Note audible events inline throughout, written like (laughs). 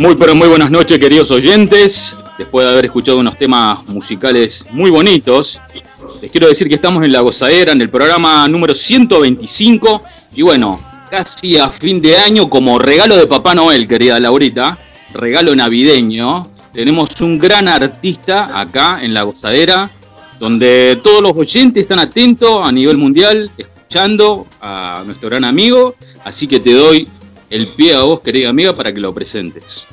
Muy pero muy buenas noches queridos oyentes. Después de haber escuchado unos temas musicales muy bonitos, les quiero decir que estamos en La Gozadera, en el programa número 125. Y bueno, casi a fin de año como regalo de Papá Noel, querida Laurita, regalo navideño, tenemos un gran artista acá en La Gozadera, donde todos los oyentes están atentos a nivel mundial, escuchando a nuestro gran amigo. Así que te doy el pie a vos, querida amiga, para que lo presentes.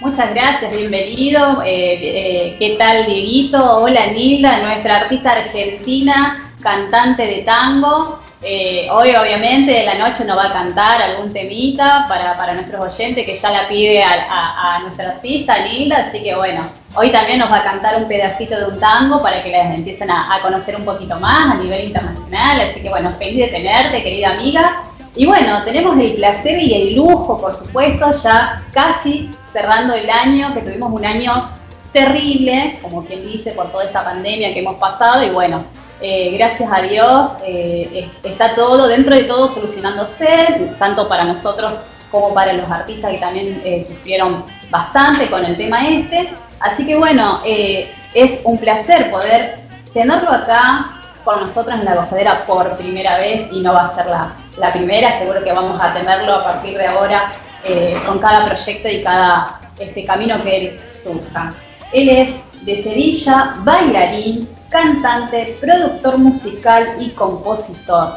Muchas gracias, bienvenido. Eh, eh, ¿Qué tal, Dieguito? Hola, Nilda, nuestra artista argentina, cantante de tango. Eh, hoy, obviamente, de la noche nos va a cantar algún temita para, para nuestros oyentes que ya la pide a, nuestra artista, Nilda. Así que, bueno, hoy también nos va a cantar un pedacito de un tango para que les empiecen a, a conocer un poquito más a nivel internacional. Así que, bueno, feliz de tenerte, querida amiga. Y bueno, tenemos el placer y el lujo, por supuesto, ya casi cerrando el año, que tuvimos un año terrible, como quien dice, por toda esta pandemia que hemos pasado. Y bueno, eh, gracias a Dios eh, está todo, dentro de todo, solucionándose, tanto para nosotros como para los artistas que también eh, sufrieron bastante con el tema este. Así que bueno, es un placer poder tenerlo acá con nosotros en la gozadera por primera vez y no va a ser la, la primera, seguro que vamos a tenerlo a partir de ahora eh, con cada proyecto y cada este camino que él surja. Él es de Sevilla, bailarín, cantante, productor musical y compositor.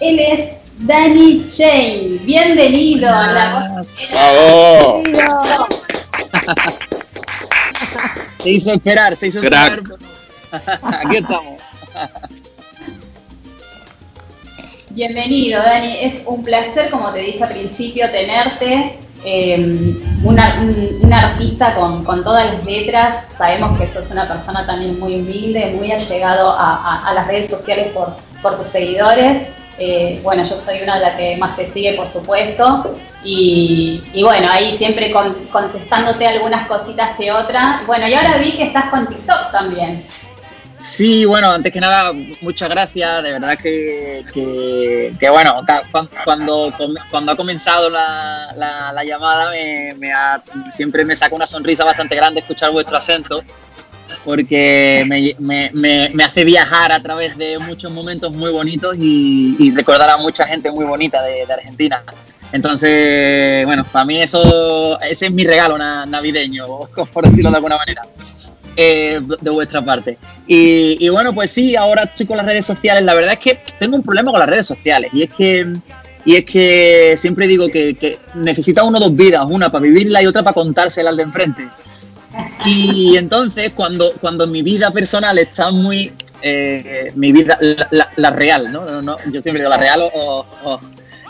Él es Danny Chain. Bienvenido a la Se hizo esperar, se hizo esperar. (laughs) Aquí estamos. Bienvenido, Dani. Es un placer, como te dije al principio, tenerte. Eh, una, un, artista con, todas las letras. Sabemos que sos una persona también muy humilde, muy allegado a, las redes sociales por, tus seguidores. Eh, bueno, yo soy una de las que más te sigue, por supuesto. Y, bueno, ahí siempre contestándote algunas cositas que otras. Bueno, y ahora vi que estás con TikTok también. Sí, bueno, antes que nada, muchas gracias. De verdad que, que, bueno, cuando, cuando ha comenzado la, la, llamada, me, siempre me saca una sonrisa bastante grande escuchar vuestro acento, porque me, me, me, hace viajar a través de muchos momentos muy bonitos y, recordar a mucha gente muy bonita de, Argentina. Entonces, bueno, para mí eso, ese es mi regalo navideño, (laughs) por decirlo de alguna manera. Eh, de vuestra parte. Y, bueno, pues sí, ahora estoy con las redes sociales. La verdad es que tengo un problema con las redes sociales y es que, y es que siempre digo que, necesita uno dos vidas, una para vivirla y otra para contársela al de enfrente. Y entonces, cuando, cuando mi vida personal está muy. Eh, mi vida, la, real, ¿no? Yo siempre digo la real o,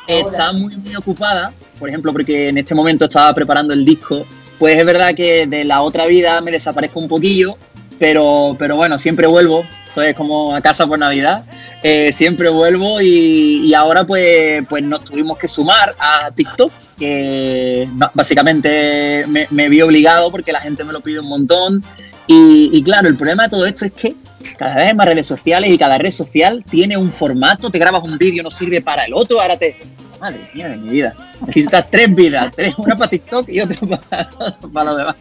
está muy, muy ocupada, por ejemplo, porque en este momento estaba preparando el disco pues es verdad que de la otra vida me desaparezco un poquillo, pero, pero bueno, siempre vuelvo. Estoy como a casa por Navidad. Eh, siempre vuelvo y, ahora pues, pues nos tuvimos que sumar a TikTok, que básicamente me, vi obligado porque la gente me lo pide un montón. Y, y, claro, el problema de todo esto es que cada vez más redes sociales y cada red social tiene un formato, te grabas un vídeo, no sirve para el otro, ahora te, madre mía de mi vida. Necesitas tres vidas, tres, una para TikTok y otra para, para lo demás.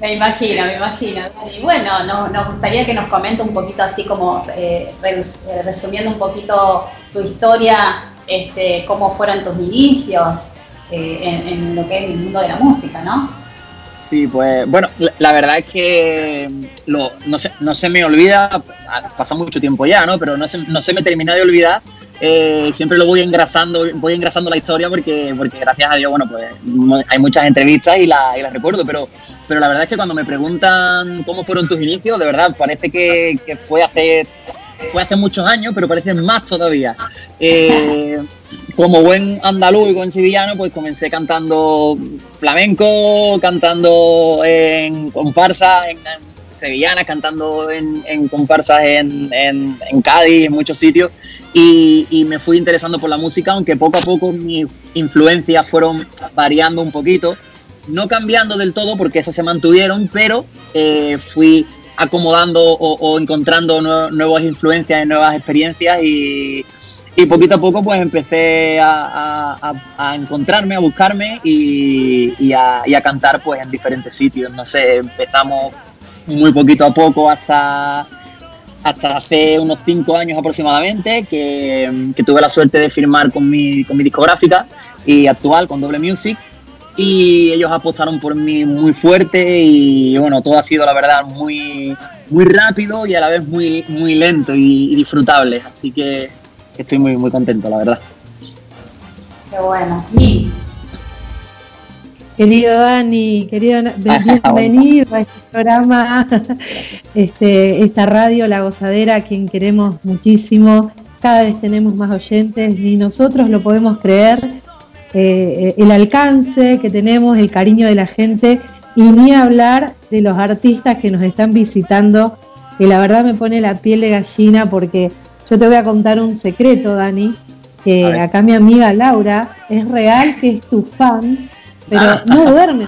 Me imagino, me imagino. Y bueno, nos, gustaría que nos comente un poquito así como eh, eh, resumiendo un poquito tu historia, este, cómo fueron tus inicios eh, en, lo que es el mundo de la música, ¿no? Sí, pues bueno, la, verdad es que lo, no, se, no se me olvida, pasa mucho tiempo ya, ¿no? Pero no se, no se me termina de olvidar eh, siempre lo voy engrasando, voy engrasando la historia porque, porque gracias a Dios, bueno, pues hay muchas entrevistas y, la, y las recuerdo, pero, pero la verdad es que cuando me preguntan cómo fueron tus inicios, de verdad, parece que, fue hace fue hace muchos años, pero parece más todavía. Eh, como buen andaluz y buen sevillano, pues comencé cantando flamenco, cantando en comparsas, en, sevillanas, cantando en, en comparsas en, en, Cádiz, en muchos sitios y, me fui interesando por la música, aunque poco a poco mis influencias fueron variando un poquito, no cambiando del todo porque esas se mantuvieron, pero eh, fui acomodando o, encontrando nuevas influencias y nuevas experiencias y, y poquito a poco pues empecé a, encontrarme, a buscarme y, a, cantar pues en diferentes sitios. No sé, empezamos muy poquito a poco hasta, hasta hace unos cinco años aproximadamente que, tuve la suerte de firmar con mi, con mi discográfica y actual con Doble Music y ellos apostaron por mí muy fuerte y bueno, todo ha sido la verdad muy, muy rápido y a la vez muy, muy lento y disfrutable. Así que estoy muy, muy contento, la verdad. Qué bueno. Y... Querido Dani, querido, (laughs) bienvenido a este programa, (laughs) este, esta radio La Gozadera, a quien queremos muchísimo. Cada vez tenemos más oyentes, ni nosotros lo podemos creer. Eh, el alcance que tenemos, el cariño de la gente, y ni hablar de los artistas que nos están visitando, que la verdad me pone la piel de gallina porque yo te voy a contar un secreto, Dani, que acá mi amiga Laura es real que es tu fan, pero ah. no duerme.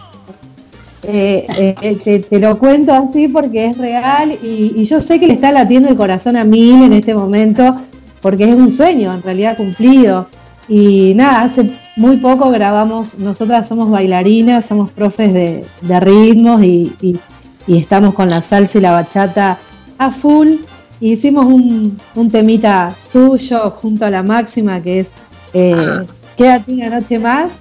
Eh, eh, te, lo cuento así porque es real y, yo sé que le está latiendo el corazón a mil en este momento porque es un sueño en realidad cumplido. Y nada, hace muy poco grabamos, nosotras somos bailarinas, somos profes de, ritmos y, y, estamos con la salsa y la bachata a full hicimos un, temita tuyo junto a la máxima que es eh, Quédate una noche más.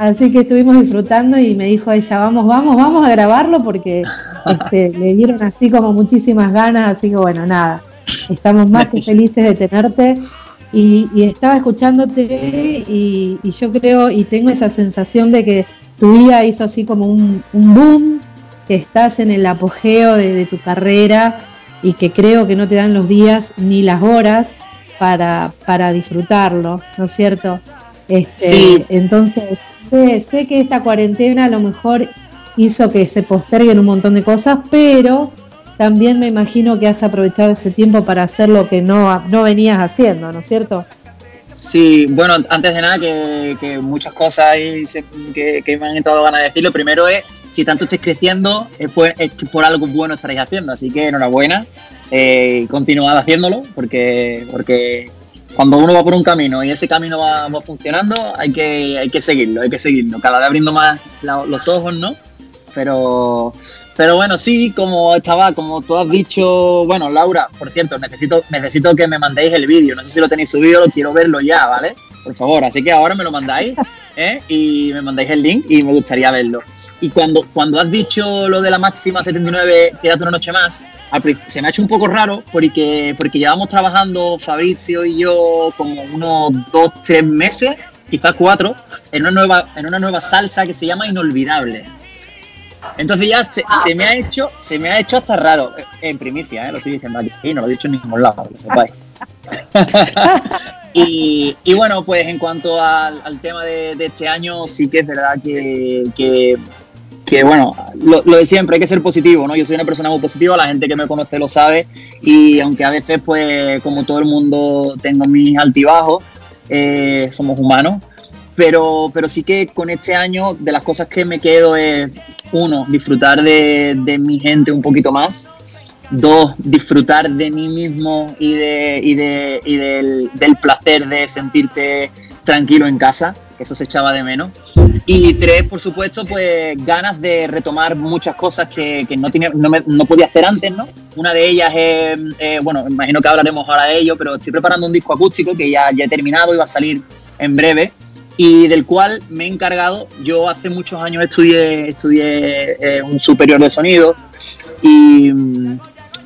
Así que estuvimos disfrutando y me dijo ella, vamos, vamos, vamos a grabarlo porque este, (laughs) le dieron así como muchísimas ganas, así que bueno, nada, estamos más que felices de tenerte y, estaba escuchándote y, yo creo y tengo esa sensación de que tu vida hizo así como un, boom, que estás en el apogeo de tu carrera y que creo que no te dan los días ni las horas para, para disfrutarlo, ¿no es cierto? Este, Entonces, sé, que esta cuarentena a lo mejor hizo que se posterguen un montón de cosas, pero también me imagino que has aprovechado ese tiempo para hacer lo que no, no venías haciendo, ¿no es cierto? Sí, bueno, antes de nada, que, muchas cosas que, que, me han entrado ganas de decirlo. Primero es si tanto estáis creciendo, es por, por algo bueno estaréis haciendo. Así que enhorabuena, eh, continuad haciéndolo, porque, porque cuando uno va por un camino y ese camino va, funcionando, hay que, hay que seguirlo, hay que seguirlo. Cada vez abriendo más los ojos, ¿no? Pero, pero bueno, sí, como estaba, como tú has dicho, bueno, Laura, por cierto, necesito, necesito que me mandéis el vídeo. No sé si lo tenéis subido, lo quiero verlo ya, ¿vale? Por favor, así que ahora me lo mandáis ¿eh? y me mandáis el link y me gustaría verlo. Y cuando, cuando has dicho lo de la máxima 79, quédate una noche más, se me ha hecho un poco raro porque, porque llevamos trabajando Fabrizio y yo como unos dos, tres meses, quizás cuatro, en una nueva, en una nueva salsa que se llama Inolvidable. Entonces ya se, se me ha hecho, se me ha hecho hasta raro. En primicia, ¿eh? lo estoy diciendo aquí, no lo he dicho en ningún lado, (laughs) y, y, bueno, pues en cuanto al, al tema de, de, este año, sí que es verdad que, que que bueno, lo, de siempre, hay que ser positivo, ¿no? Yo soy una persona muy positiva, la gente que me conoce lo sabe y aunque a veces, pues, como todo el mundo, tengo mis altibajos, eh, somos humanos, pero, pero sí que con este año de las cosas que me quedo es, uno, disfrutar de, mi gente un poquito más, dos, disfrutar de mí mismo y, de, y, de, y del, del placer de sentirte tranquilo en casa, eso se echaba de menos. Y tres, por supuesto, pues ganas de retomar muchas cosas que, que no, tenía, no, no, podía hacer antes, ¿no? Una de ellas es, eh, bueno, imagino que hablaremos ahora de ello, pero estoy preparando un disco acústico que ya, ya he terminado y va a salir en breve y del cual me he encargado. Yo hace muchos años estudié, estudié eh, un superior de sonido y,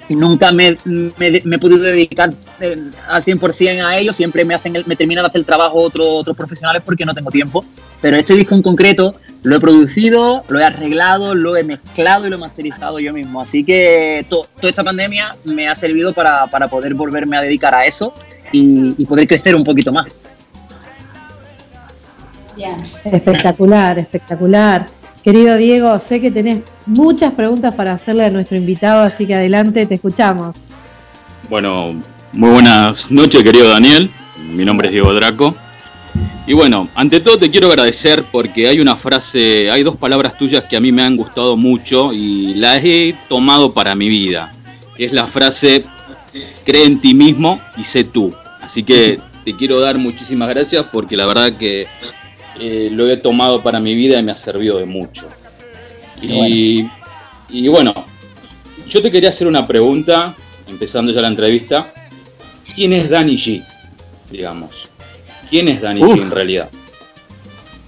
y nunca me, me, he podido dedicar eh, al 100% a ello, siempre me, hacen me terminan de hacer el trabajo otros otros profesionales porque no tengo tiempo. Pero este disco en concreto lo he producido, lo he arreglado, lo he mezclado y lo he masterizado yo mismo. Así que toda esta pandemia me ha servido para, para, poder volverme a dedicar a eso y, y poder crecer un poquito más. Espectacular, espectacular. Querido Diego, sé que tenés muchas preguntas para hacerle a nuestro invitado, así que adelante, te escuchamos. Bueno, muy buenas noches, querido Daniel. Mi nombre es Diego Draco. Y bueno, ante todo te quiero agradecer porque hay una frase, hay dos palabras tuyas que a mí me han gustado mucho y las he tomado para mi vida. Es la frase, cree en ti mismo y sé tú. Así que te quiero dar muchísimas gracias porque la verdad que eh, lo he tomado para mi vida y me ha servido de mucho. Y y bueno, yo te quería hacer una pregunta, empezando ya la entrevista. ¿Quién es Danny G? Digamos. ¿Quién es Danny G en realidad?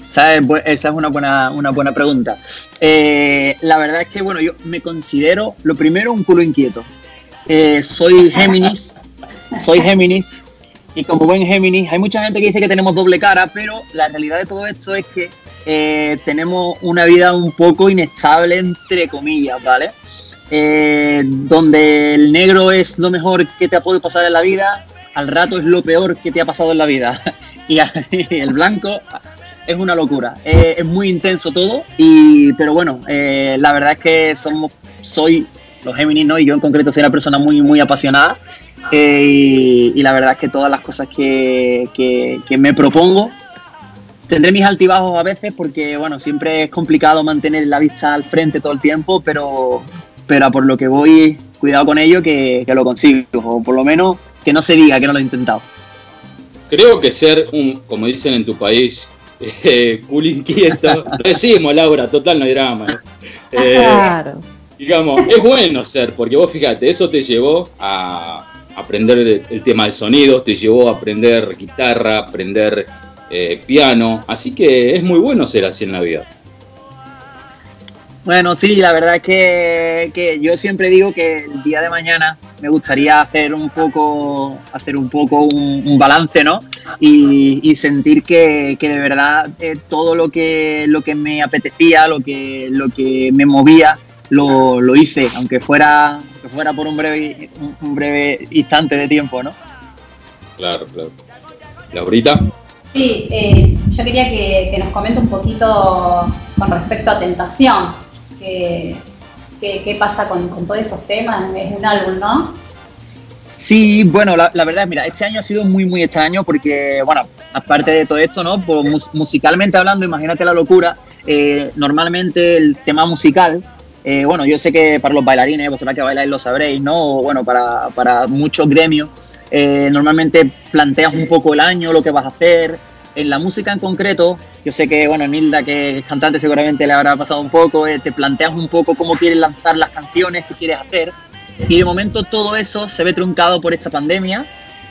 ¿Sabes? Esa es una buena, una buena pregunta. Eh, la verdad es que, bueno, yo me considero, lo primero, un culo inquieto. Eh, soy Géminis, soy Géminis, y como buen Géminis, hay mucha gente que dice que tenemos doble cara, pero la realidad de todo esto es que eh, tenemos una vida un poco inestable, entre comillas, ¿vale? Eh, donde el negro es lo mejor que te ha podido pasar en la vida, al rato es lo peor que te ha pasado en la vida. (laughs) y (laughs) el blanco es una locura. Eh, es muy intenso todo, y, pero bueno, la verdad es que somos, soy los Géminis, ¿no? Y yo en concreto soy una persona muy, muy apasionada. y, la verdad es que todas las cosas que, que me propongo Tendré mis altibajos a veces porque, bueno, siempre es complicado mantener la vista al frente todo el tiempo, pero, pero por lo que voy, cuidado con ello que, lo consigo, o por lo menos que no se diga que no lo he intentado. Creo que ser un, como dicen en tu país, (laughs) eh, cool inquieto, lo decimos Laura, total no hay drama. Eh, claro. Digamos, es bueno ser, porque vos fíjate, eso te llevó a aprender el tema del sonido, te llevó a aprender guitarra, aprender eh, piano, así que es muy bueno ser así en la vida. Bueno, sí, la verdad es que, yo siempre digo que el día de mañana me gustaría hacer un poco, hacer un poco un, balance, ¿no? Y, sentir que, de verdad eh, todo lo que, lo que me apetecía, lo que, lo que me movía, lo, hice, aunque fuera, fuera por un breve, un breve instante de tiempo, ¿no? Claro, claro. ¿Laurita? Sí, eh, yo quería que, nos comente un poquito con respecto a Tentación. ¿Qué, qué, pasa con, todos esos temas? Es un álbum, ¿no? Sí, bueno, la, verdad es, mira, este año ha sido muy, muy extraño porque, bueno, aparte de todo esto, ¿no? Pues, musicalmente hablando, imagínate la locura, eh, normalmente el tema musical, eh, bueno, yo sé que para los bailarines, vosotros que bailáis lo sabréis, ¿no? Bueno, para, para muchos gremios, eh, normalmente planteas un poco el año, lo que vas a hacer. En la música en concreto, yo sé que, bueno, Nilda, que es cantante, seguramente le habrá pasado un poco, eh, te planteas un poco cómo quieres lanzar las canciones que quieres hacer. Y de momento todo eso se ve truncado por esta pandemia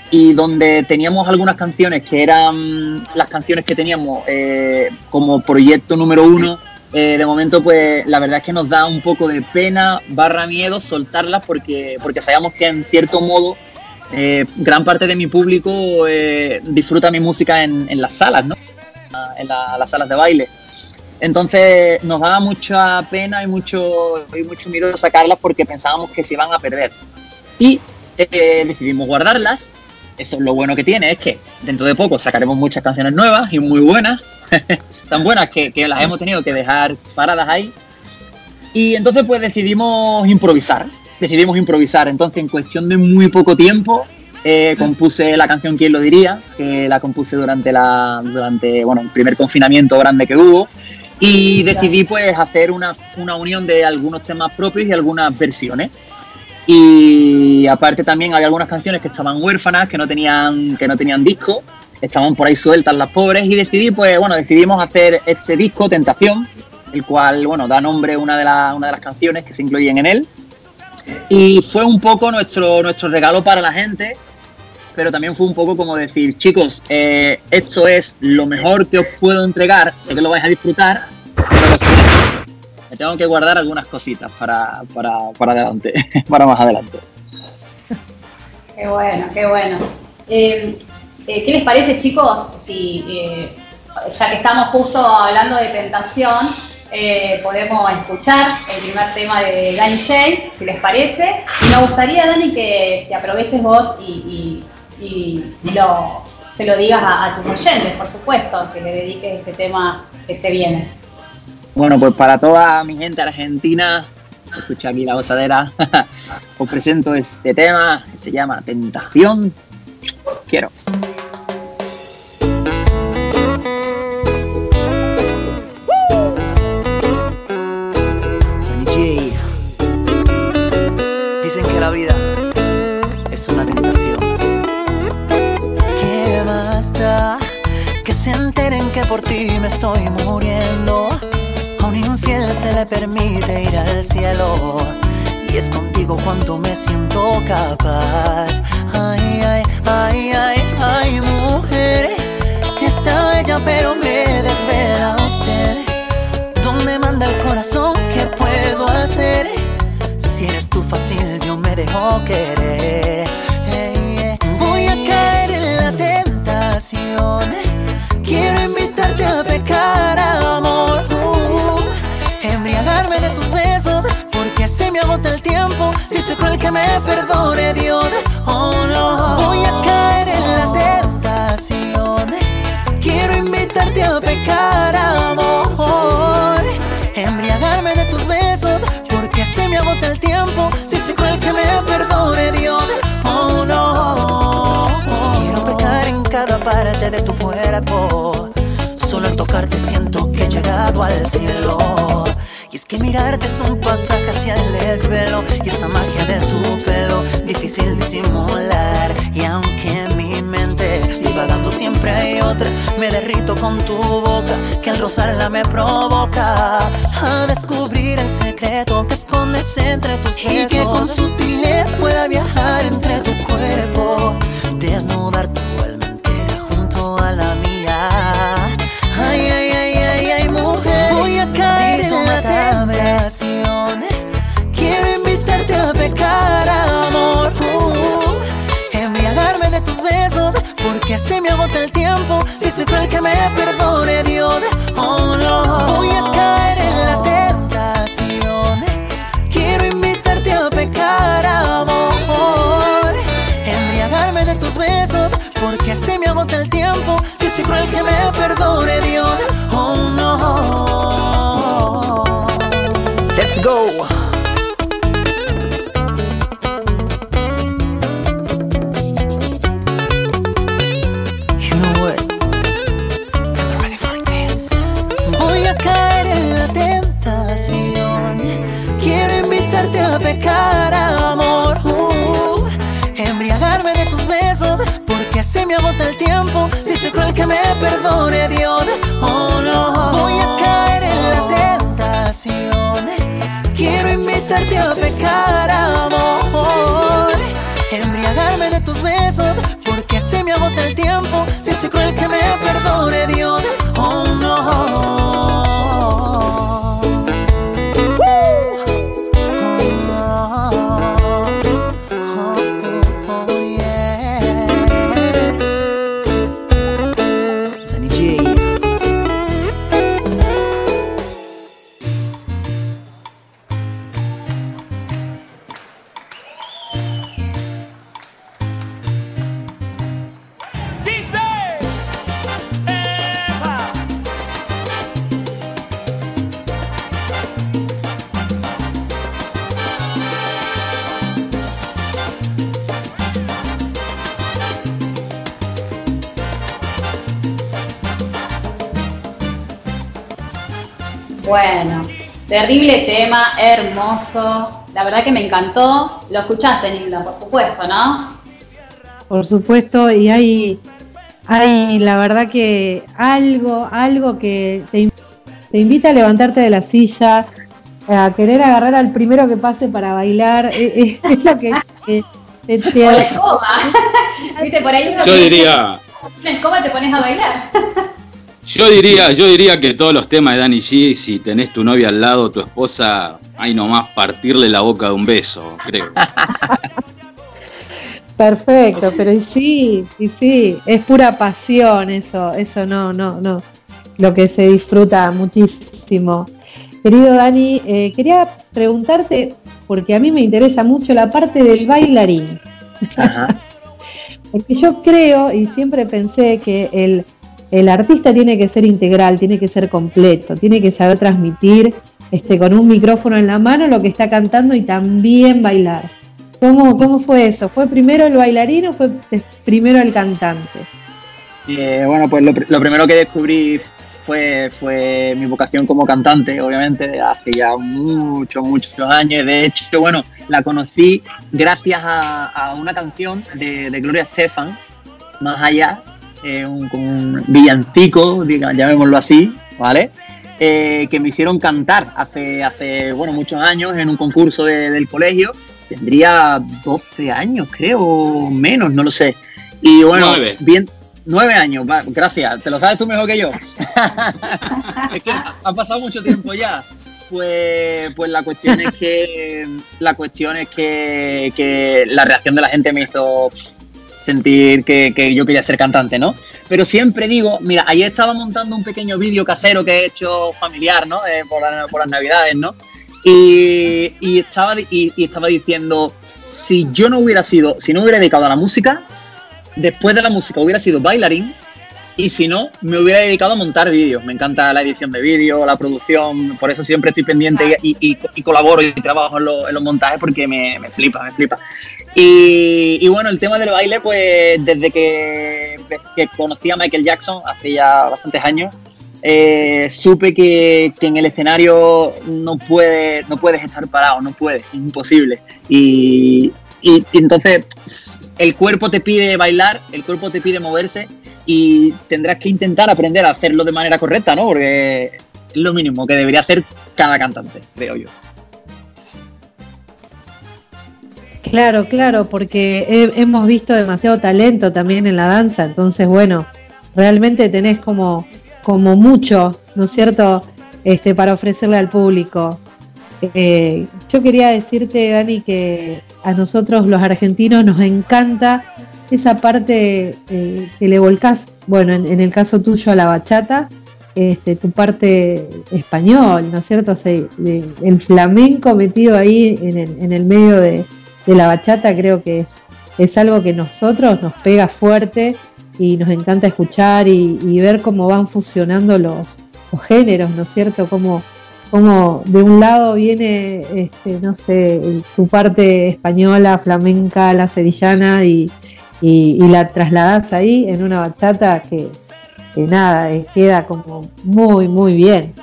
y donde teníamos algunas canciones que eran las canciones que teníamos eh, como proyecto número uno, de momento pues la verdad es que nos da un poco de pena barra miedo soltarlas porque, porque sabíamos que en cierto modo eh, gran parte de mi público eh, disfruta mi música en, las salas, ¿no? En las salas de baile. Entonces nos daba mucha pena y mucho, y mucho miedo sacarlas porque pensábamos que se iban a perder. Y eh, decidimos guardarlas. Eso es lo bueno que tiene, es que dentro de poco sacaremos muchas canciones nuevas y muy buenas. (laughs) tan buenas que, que las hemos tenido que dejar paradas ahí. Y entonces pues decidimos improvisar decidimos improvisar. Entonces, en cuestión de muy poco tiempo, eh, compuse la canción Quién lo diría, que la compuse durante, la, durante bueno, el primer confinamiento grande que hubo. Y decidí pues hacer una, una unión de algunos temas propios y algunas versiones. Y aparte también había algunas canciones que estaban huérfanas, que no tenían, que no tenían disco, estaban por ahí sueltas las pobres, y decidí, pues bueno, decidimos hacer este disco, Tentación, el cual, bueno, da nombre a una de, una de las canciones que se incluyen en él. Y fue un poco nuestro, nuestro regalo para la gente, pero también fue un poco como decir, chicos, eh, esto es lo mejor que os puedo entregar, sé que lo vais a disfrutar, pero sí, me tengo que guardar algunas cositas para, para, adelante, (laughs) para más adelante. Qué bueno, qué bueno. Eh, eh, ¿Qué les parece, chicos? Si, ya que estamos justo hablando de tentación, eh, podemos escuchar el primer tema de Danny J, si les parece. Y me gustaría, Dani, que, aproveches vos y, se lo digas a, tus oyentes, por supuesto, que le dediques este tema que se viene. Bueno, pues para toda mi gente argentina, escucha aquí la gozadera, (laughs) os presento este tema que se llama Tentación. Quiero. Por ti me estoy muriendo. A un infiel se le permite ir al cielo. Y es contigo cuanto me siento capaz. Ay, ay, ay, ay, ay, mujer. Está bella, pero me desvela usted. ¿Dónde manda el corazón? ¿Qué puedo hacer? Si eres tú fácil, yo me dejo querer. Voy a caer en la tentación. Quiero agota el tiempo. Si soy cruel, que me perdone Dios. Oh no, voy a caer en la tentación. Quiero invitarte a pecar, amor. Embriagarme de tus besos, porque se me agota el tiempo. Si soy cruel, que me perdone Dios. Oh no, quiero pecar en cada parte de tu cuerpo. Solo al tocarte siento que he llegado al cielo. Y es que mirarte es un pasaje hacia el desvelo. Y esa magia de tu pelo, difícil disimular. Y aunque mi mente divagando siempre hay otra, me derrito con tu boca, que al rozarla me provoca a descubrir el secreto que escondes entre tus besos. Y que con sutilez pueda viajar entre tu cuerpo, desnudar perdone Dios. Se me agota el tiempo. Si soy cruel, que me perdone Dios. Oh no, voy a caer en la tentación. Quiero invitarte a pecar, amor. Embriagarme de tus besos, porque se me agota el tiempo. Si soy cruel, que me perdone Dios. Oh no. Bueno, terrible tema, hermoso. La verdad que me encantó. Lo escuchaste, Linda, por supuesto, ¿no? Por supuesto, y hay, hay la verdad que algo, algo que te, in- te invita a levantarte de la silla, a querer agarrar al primero que pase para bailar. eh, eh, (laughs) Es, lo que te, te- la escoba. (laughs) Viste, por ahí Yo diría, (laughs) una escoba te pones a bailar. Yo diría, yo diría que todos los temas de Danny G, si tenés tu novia al lado, tu esposa, hay nomás partirle la boca de un beso, creo. (laughs) Perfecto, pero y sí, y sí, es pura pasión eso, eso no, no, no, lo que se disfruta muchísimo. Querido Dani, eh, quería preguntarte, porque a mí me interesa mucho la parte del bailarín, Ajá. (laughs) porque yo creo y siempre pensé que el, el artista tiene que ser integral, tiene que ser completo, tiene que saber transmitir este, con un micrófono en la mano lo que está cantando y también bailar. ¿Cómo, ¿Cómo fue eso? ¿Fue primero el bailarín o fue eh, primero el cantante? Eh, bueno, pues lo, pr- lo primero que descubrí fue, fue mi vocación como cantante, obviamente, hace ya muchos, muchos años. De hecho, bueno, la conocí gracias a, a una canción de, de Gloria Estefan, Más Allá, eh, un, un digamos, llamémoslo así, ¿vale? Eh, que me hicieron cantar hace, hace bueno, muchos años en un concurso del colegio. Tendría 12 años, creo, menos, no lo sé. Y bueno, nueve. bien, nueve años, gracias. ¿Te lo sabes tú mejor que yo? (laughs) es que ha pasado mucho tiempo ya. Pues, pues la cuestión es que la cuestión es que, que la reacción de la gente me hizo sentir que, que, yo quería ser cantante, ¿no? Pero siempre digo, mira, ayer estaba montando un pequeño vídeo casero que he hecho familiar, ¿no? Eh, por, las navidades, ¿no? Y, y estaba, y, y, estaba diciendo, si yo no hubiera sido, si no hubiera dedicado a la música, después de la música hubiera sido bailarín y si no, me hubiera dedicado a montar vídeos. Me encanta la edición de vídeo, la producción, por eso siempre estoy pendiente y, colaboro y trabajo en, los montajes porque me, me, flipa, me flipa. Y, bueno, el tema del baile, pues desde que, conocí a Michael Jackson hace ya bastantes años, eh, supe que, que, en el escenario no, puede, no puedes estar parado, no puedes, es imposible. Y, y, entonces el cuerpo te pide bailar, el cuerpo te pide moverse y tendrás que intentar aprender a hacerlo de manera correcta, ¿no? Porque es lo mínimo que debería hacer cada cantante, creo yo. Claro, claro, porque hemos visto demasiado talento también en la danza, entonces bueno, realmente tenés como, como mucho, ¿no es cierto?, este, para ofrecerle al público. Eh, yo quería decirte, Dani, que a nosotros los argentinos nos encanta esa parte eh, que le volcás, bueno, en, el caso tuyo a la bachata, este, tu parte español, ¿no es cierto? el flamenco metido ahí en el, medio de, la bachata creo que es, es algo que nosotros nos pega fuerte y nos encanta escuchar y, ver cómo van fusionando los, los géneros, ¿no es cierto? Cómo, como de un lado viene, este, no sé, tu parte española, flamenca, la sevillana y, la trasladas ahí en una bachata que, nada, eh, queda como muy, muy bien.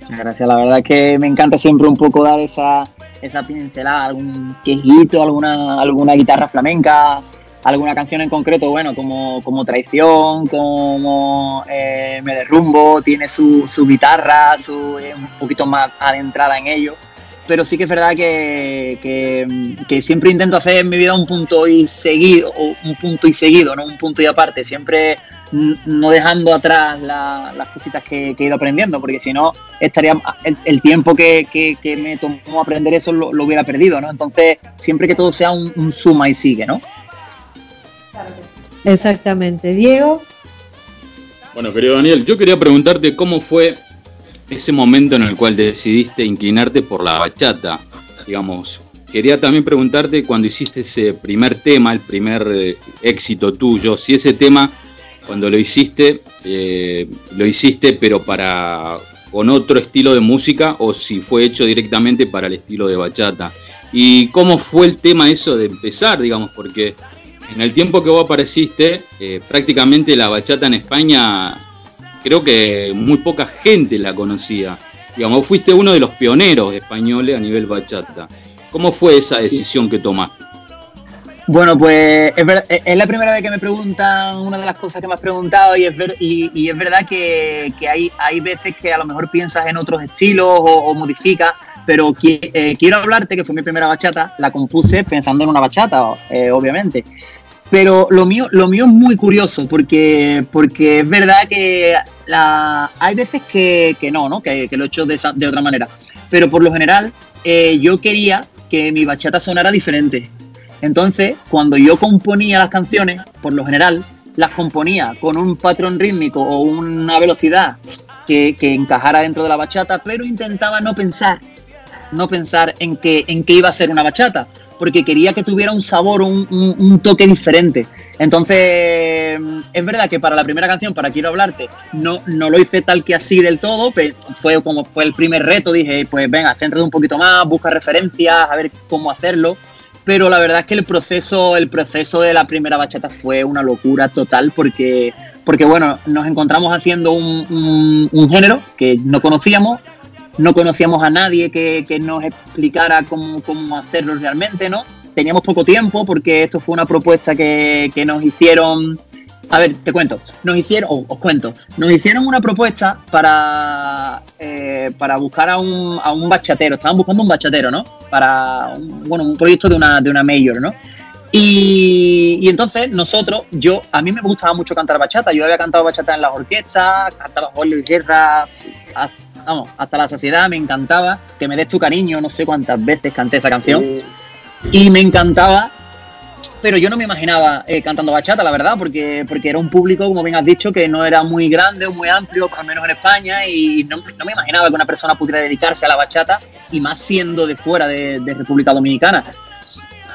Muchas gracias, la verdad que me encanta siempre un poco dar esa, esa pincelada, algún quejito, alguna, alguna guitarra flamenca, alguna canción en concreto, bueno, como, como Traición, como eh, Me Derrumbo, tiene su, su guitarra, su, un poquito más adentrada en ello. Pero sí que es verdad que, que, siempre intento hacer en mi vida un punto y seguido, un punto y seguido, no un punto y aparte. Siempre no dejando atrás las cositas que, he ido aprendiendo, porque si no, estaría el, tiempo que, me tomó aprender eso lo, hubiera perdido, ¿no? Entonces, siempre que todo sea un suma y sigue, ¿no? Exactamente. Diego. Bueno, querido Daniel, yo quería preguntarte cómo fue ese momento en el cual decidiste inclinarte por la bachata. Digamos, quería también preguntarte cuando hiciste ese primer tema, el primer eh, éxito tuyo, si ese tema, cuando lo hiciste, eh, lo hiciste pero para con otro estilo de música o si fue hecho directamente para el estilo de bachata. ¿Y cómo fue el tema eso de empezar, digamos? Porque en el tiempo que vos apareciste, eh, prácticamente la bachata en España, creo que muy poca gente la conocía. Digamos, fuiste uno de los pioneros españoles a nivel bachata. ¿Cómo fue esa decisión que tomaste? Bueno, pues es, la primera vez que me preguntan una de las cosas que me has preguntado y es, y, es verdad que, hay, hay veces que a lo mejor piensas en otros estilos o, modificas, pero eh, quiero hablarte que fue mi primera bachata, la compuse pensando en una bachata, eh, obviamente. Pero lo mío, lo mío es muy curioso porque, porque es verdad que la, hay veces que, no, ¿no? Que, lo he hecho de, otra manera. Pero por lo general eh, yo quería que mi bachata sonara diferente. Entonces, cuando yo componía las canciones, por lo general, las componía con un patrón rítmico o una velocidad que, que encajara dentro de la bachata, pero intentaba no pensar, no pensar en que, en qué iba a ser una bachata porque quería que tuviera un sabor, un, un, toque diferente. Entonces, es verdad que para la primera canción, para Quiero Hablarte, no, no lo hice tal que así del todo, pero fue como fue el primer reto, dije, pues venga, céntrate un poquito más, busca referencias, a ver cómo hacerlo. Pero la verdad es que el proceso, el proceso de la primera bachata fue una locura total porque, porque bueno, nos encontramos haciendo un, un género que no conocíamos, no conocíamos a nadie que, nos explicara cómo, hacerlo realmente, ¿no? Teníamos poco tiempo porque esto fue una propuesta que, nos hicieron a ver, te cuento. Nos hicieron, os cuento, nos hicieron una propuesta para, eh, para buscar a un, a un bachatero. Estaban buscando un bachatero, ¿no? Para un, bueno, un proyecto de una, de una mayor, ¿no? Y, entonces nosotros, yo, a mí me gustaba mucho cantar bachata. Yo había cantado bachata en las orquestas, cantaba Juan Luis Guerra, vamos, hasta la saciedad, me encantaba. Que me des tu cariño, no sé cuántas veces canté esa canción. Y me encantaba pero yo no me imaginaba eh, cantando bachata, la verdad, porque, porque era un público, como bien has dicho, que no era muy grande o muy amplio, al menos en España, y no, me imaginaba que una persona pudiera dedicarse a la bachata, y más siendo de fuera de, República Dominicana.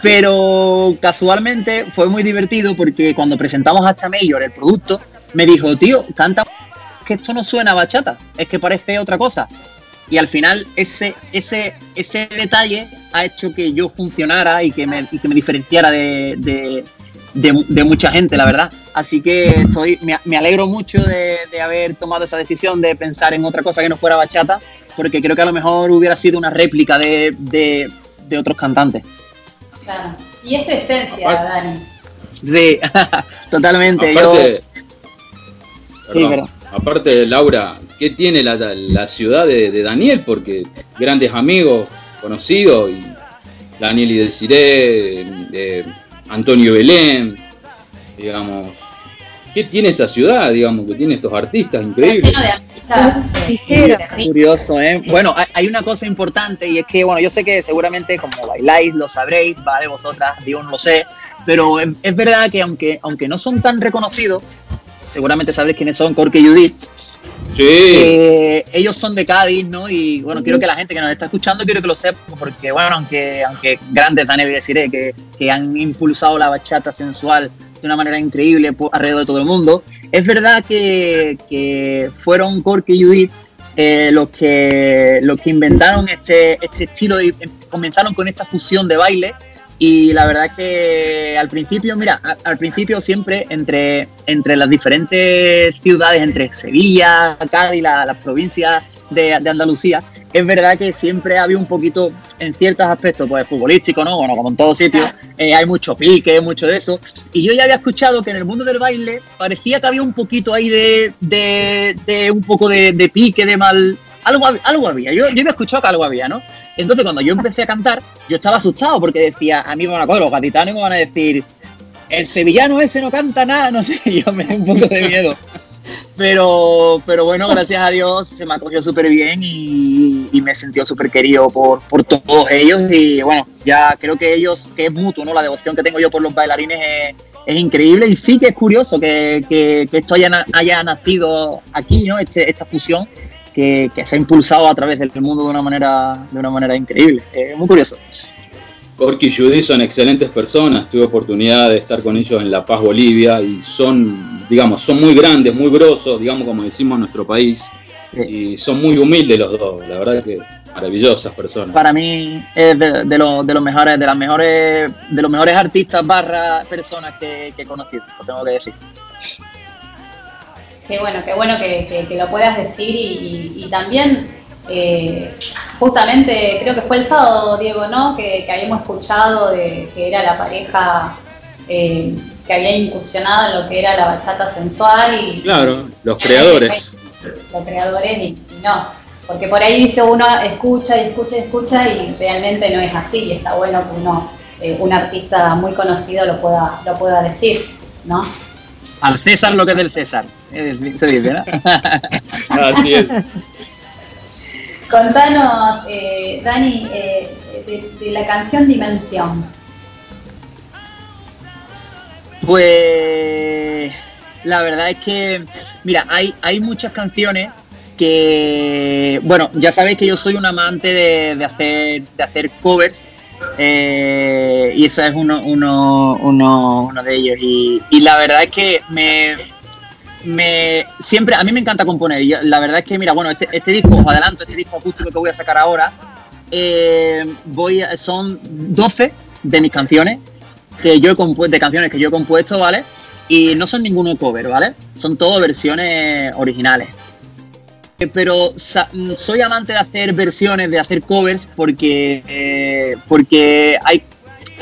Pero casualmente fue muy divertido porque cuando presentamos a Mayor el producto, me dijo, tío, canta que esto no suena a bachata, es que parece otra cosa y al final ese, ese, ese detalle ha hecho que yo funcionara y que me, y que me diferenciara de, de, mucha gente, la verdad. Así que estoy, me, alegro mucho de, haber tomado esa decisión de pensar en otra cosa que no fuera bachata, porque creo que a lo mejor hubiera sido una réplica de, otros cantantes. Claro. Y es tu esencia, Dani. Sí, (laughs) totalmente. Aparte, yo... Aparte, Laura, ¿qué tiene la, ciudad de, Daniel? Porque grandes amigos, conocidos, y Daniel y Desiree, Antonio Belén, digamos. ¿Qué tiene esa ciudad, digamos, que tiene estos artistas increíbles? Curioso, ¿eh? Bueno, hay una cosa importante y es que, bueno, yo sé que seguramente como bailáis lo sabréis, vale, vosotras, Dios no lo sé, pero es, verdad que aunque, aunque no son tan reconocidos, seguramente sabréis quiénes son, Corky y Judith, Sí. Eh, ellos son de Cádiz, ¿no? Y bueno, quiero que la gente que nos está escuchando, quiero que lo sepa, porque bueno, aunque, aunque grandes Daniel deciré que, que han impulsado la bachata sensual de una manera increíble alrededor de todo el mundo, es verdad que, que fueron Corky y Judith eh, los, que, los que inventaron este, este estilo, y comenzaron con esta fusión de baile y la verdad es que al principio, mira, al principio siempre entre, entre las diferentes ciudades, entre Sevilla, Cádiz, la, las provincias de, Andalucía, es verdad que siempre había un poquito, en ciertos aspectos, pues futbolístico, ¿no? Bueno, como en todos sitios, eh, hay mucho pique, mucho de eso. Y yo ya había escuchado que en el mundo del baile parecía que había un poquito ahí de, de, de un poco de, de pique, de mal, algo, algo había, yo, yo había escuchado que algo había, ¿no? Entonces cuando yo empecé a cantar, yo estaba asustado porque decía, a mí me van a coger los gatitanos me van a decir, el sevillano ese no canta nada, (laughs) no sé, yo me da un poco de miedo. Pero, pero bueno, gracias a Dios se me acogió súper bien y, me he sentido súper querido por, por todos ellos. Y bueno, ya creo que ellos, que es mutuo, ¿no? La devoción que tengo yo por los bailarines es, es increíble. Y sí que es curioso que, que, esto haya, haya, nacido aquí, ¿no? Este, esta fusión que, se ha impulsado a través del mundo de una manera, de una manera increíble. Es muy curioso. Corky y Judy son excelentes personas. Tuve oportunidad de estar con ellos en La Paz, Bolivia, y son, digamos, son muy grandes, muy grosos, digamos, como decimos en nuestro país. Y son muy humildes los dos, la verdad que maravillosas personas. Para mí es de, los, de los mejores, de las mejores, de los mejores artistas barra personas que, que he conocido, lo tengo que decir. Qué bueno, qué bueno que, lo puedas decir y, también eh, justamente creo que fue el sábado, Diego, ¿no? Que, habíamos escuchado de que era la pareja eh, que había incursionado en lo que era la bachata sensual y... Claro, los creadores. (laughs) Los creadores y, no, porque por ahí dice uno escucha y escucha y escucha y realmente no es así y está bueno que uno, eh, un artista muy conocido lo pueda, lo pueda decir, ¿no? Al César lo que es del César, se dice, ¿no? (laughs) Así es. Contanos, eh, Dani, eh, de, la canción Dimensión. Pues la verdad es que, mira, hay, hay muchas canciones que, bueno, ya sabéis que yo soy un amante de, de hacer, de hacer covers eh, y ese es uno, uno, uno, uno de ellos. Y, la verdad es que me, me siempre, a mí me encanta componer. La verdad es que, mira, bueno, este, este disco, os adelanto, este disco acústico que voy a sacar ahora, eh, voy son 12 de mis canciones que yo he de canciones que yo he compuesto, ¿vale? Y no son ninguno cover, ¿vale? Son todo versiones originales. Eh, pero mm, soy amante de hacer versiones, de hacer covers, porque, eh, porque hay,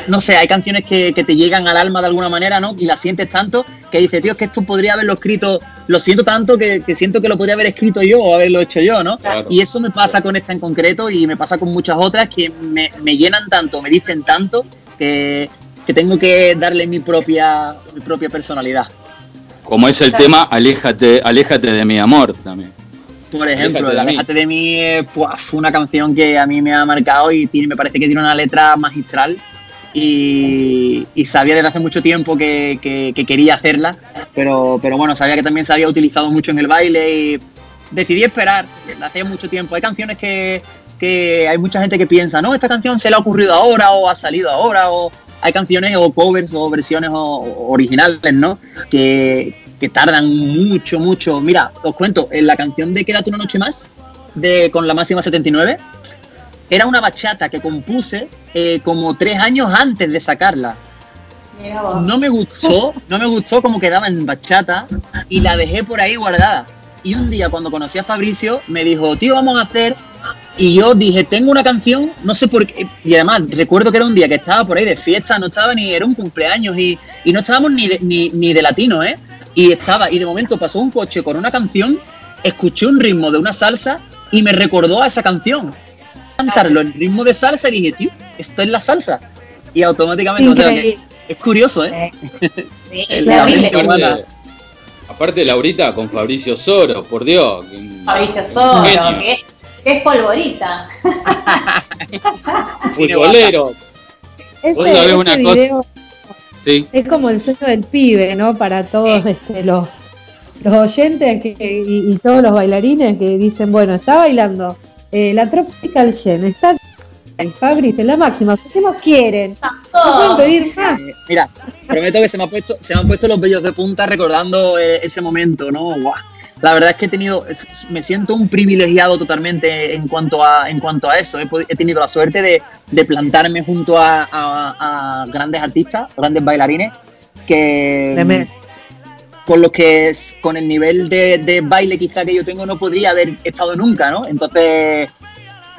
no sé, hay canciones que, te llegan al alma de alguna manera, ¿no? Y las sientes tanto que dice, tío, es que esto podría haberlo escrito, lo siento tanto que, siento que lo podría haber escrito yo o haberlo hecho yo, ¿no? Y eso me pasa con esta en concreto y me pasa con muchas otras que me, llenan tanto, me dicen tanto que, tengo que darle mi propia, mi propia personalidad. Como es el tema, aléjate, aléjate de mi amor también. Por ejemplo, Aléjate de mí, fue una canción que a mí me ha marcado y tiene, me parece que tiene una letra magistral y, sabía desde hace mucho tiempo que, quería hacerla, pero, pero bueno, sabía que también se había utilizado mucho en el baile y decidí esperar, hace mucho tiempo. Hay canciones que, hay mucha gente que piensa, no, esta canción se le ha ocurrido ahora o ha salido ahora, o hay canciones o covers o versiones originales, ¿no? Que, tardan mucho, mucho. Mira, os cuento, en la canción de Quédate una noche más, de, con la máxima 79, era una bachata que compuse eh, como tres años antes de sacarla. No me gustó, no me gustó cómo quedaba en bachata y la dejé por ahí guardada. Y un día cuando conocí a Fabricio me dijo, tío, vamos a hacer... Y yo dije, tengo una canción, no sé por qué. Y además recuerdo que era un día que estaba por ahí de fiesta, no estaba ni, era un cumpleaños y, no estábamos ni de, ni, ni de latino, ¿eh? Y estaba, y de momento pasó un coche con una canción, escuché un ritmo de una salsa y me recordó a esa canción cantarlo en ritmo de salsa y dije, tío, esto es la salsa. Y automáticamente, es curioso, ¿eh? Sí, (laughs) aparte, Laurita con Fabricio Soro, por Dios. Fabricio Soro, que es, polvorita. (laughs) Futbolero. Vos sabés una cosa. Sí. Es como el sueño del pibe, ¿no? Para todos este, los, los oyentes que, y, todos los bailarines que dicen, bueno, está bailando eh, la Tropical Chen está en Fabrice, en la máxima. ¿Qué más quieren? No pueden pedir más. Eh, mira, prometo que se me, ha puesto, se me han puesto los vellos de punta recordando eh, ese momento, ¿no? La verdad es que he tenido, me siento un privilegiado totalmente en cuanto a, en cuanto a eso. He, tenido la suerte de, plantarme junto a, grandes artistas, grandes bailarines, que con los que con el nivel de, baile quizá que yo tengo no podría haber estado nunca, ¿no? Entonces,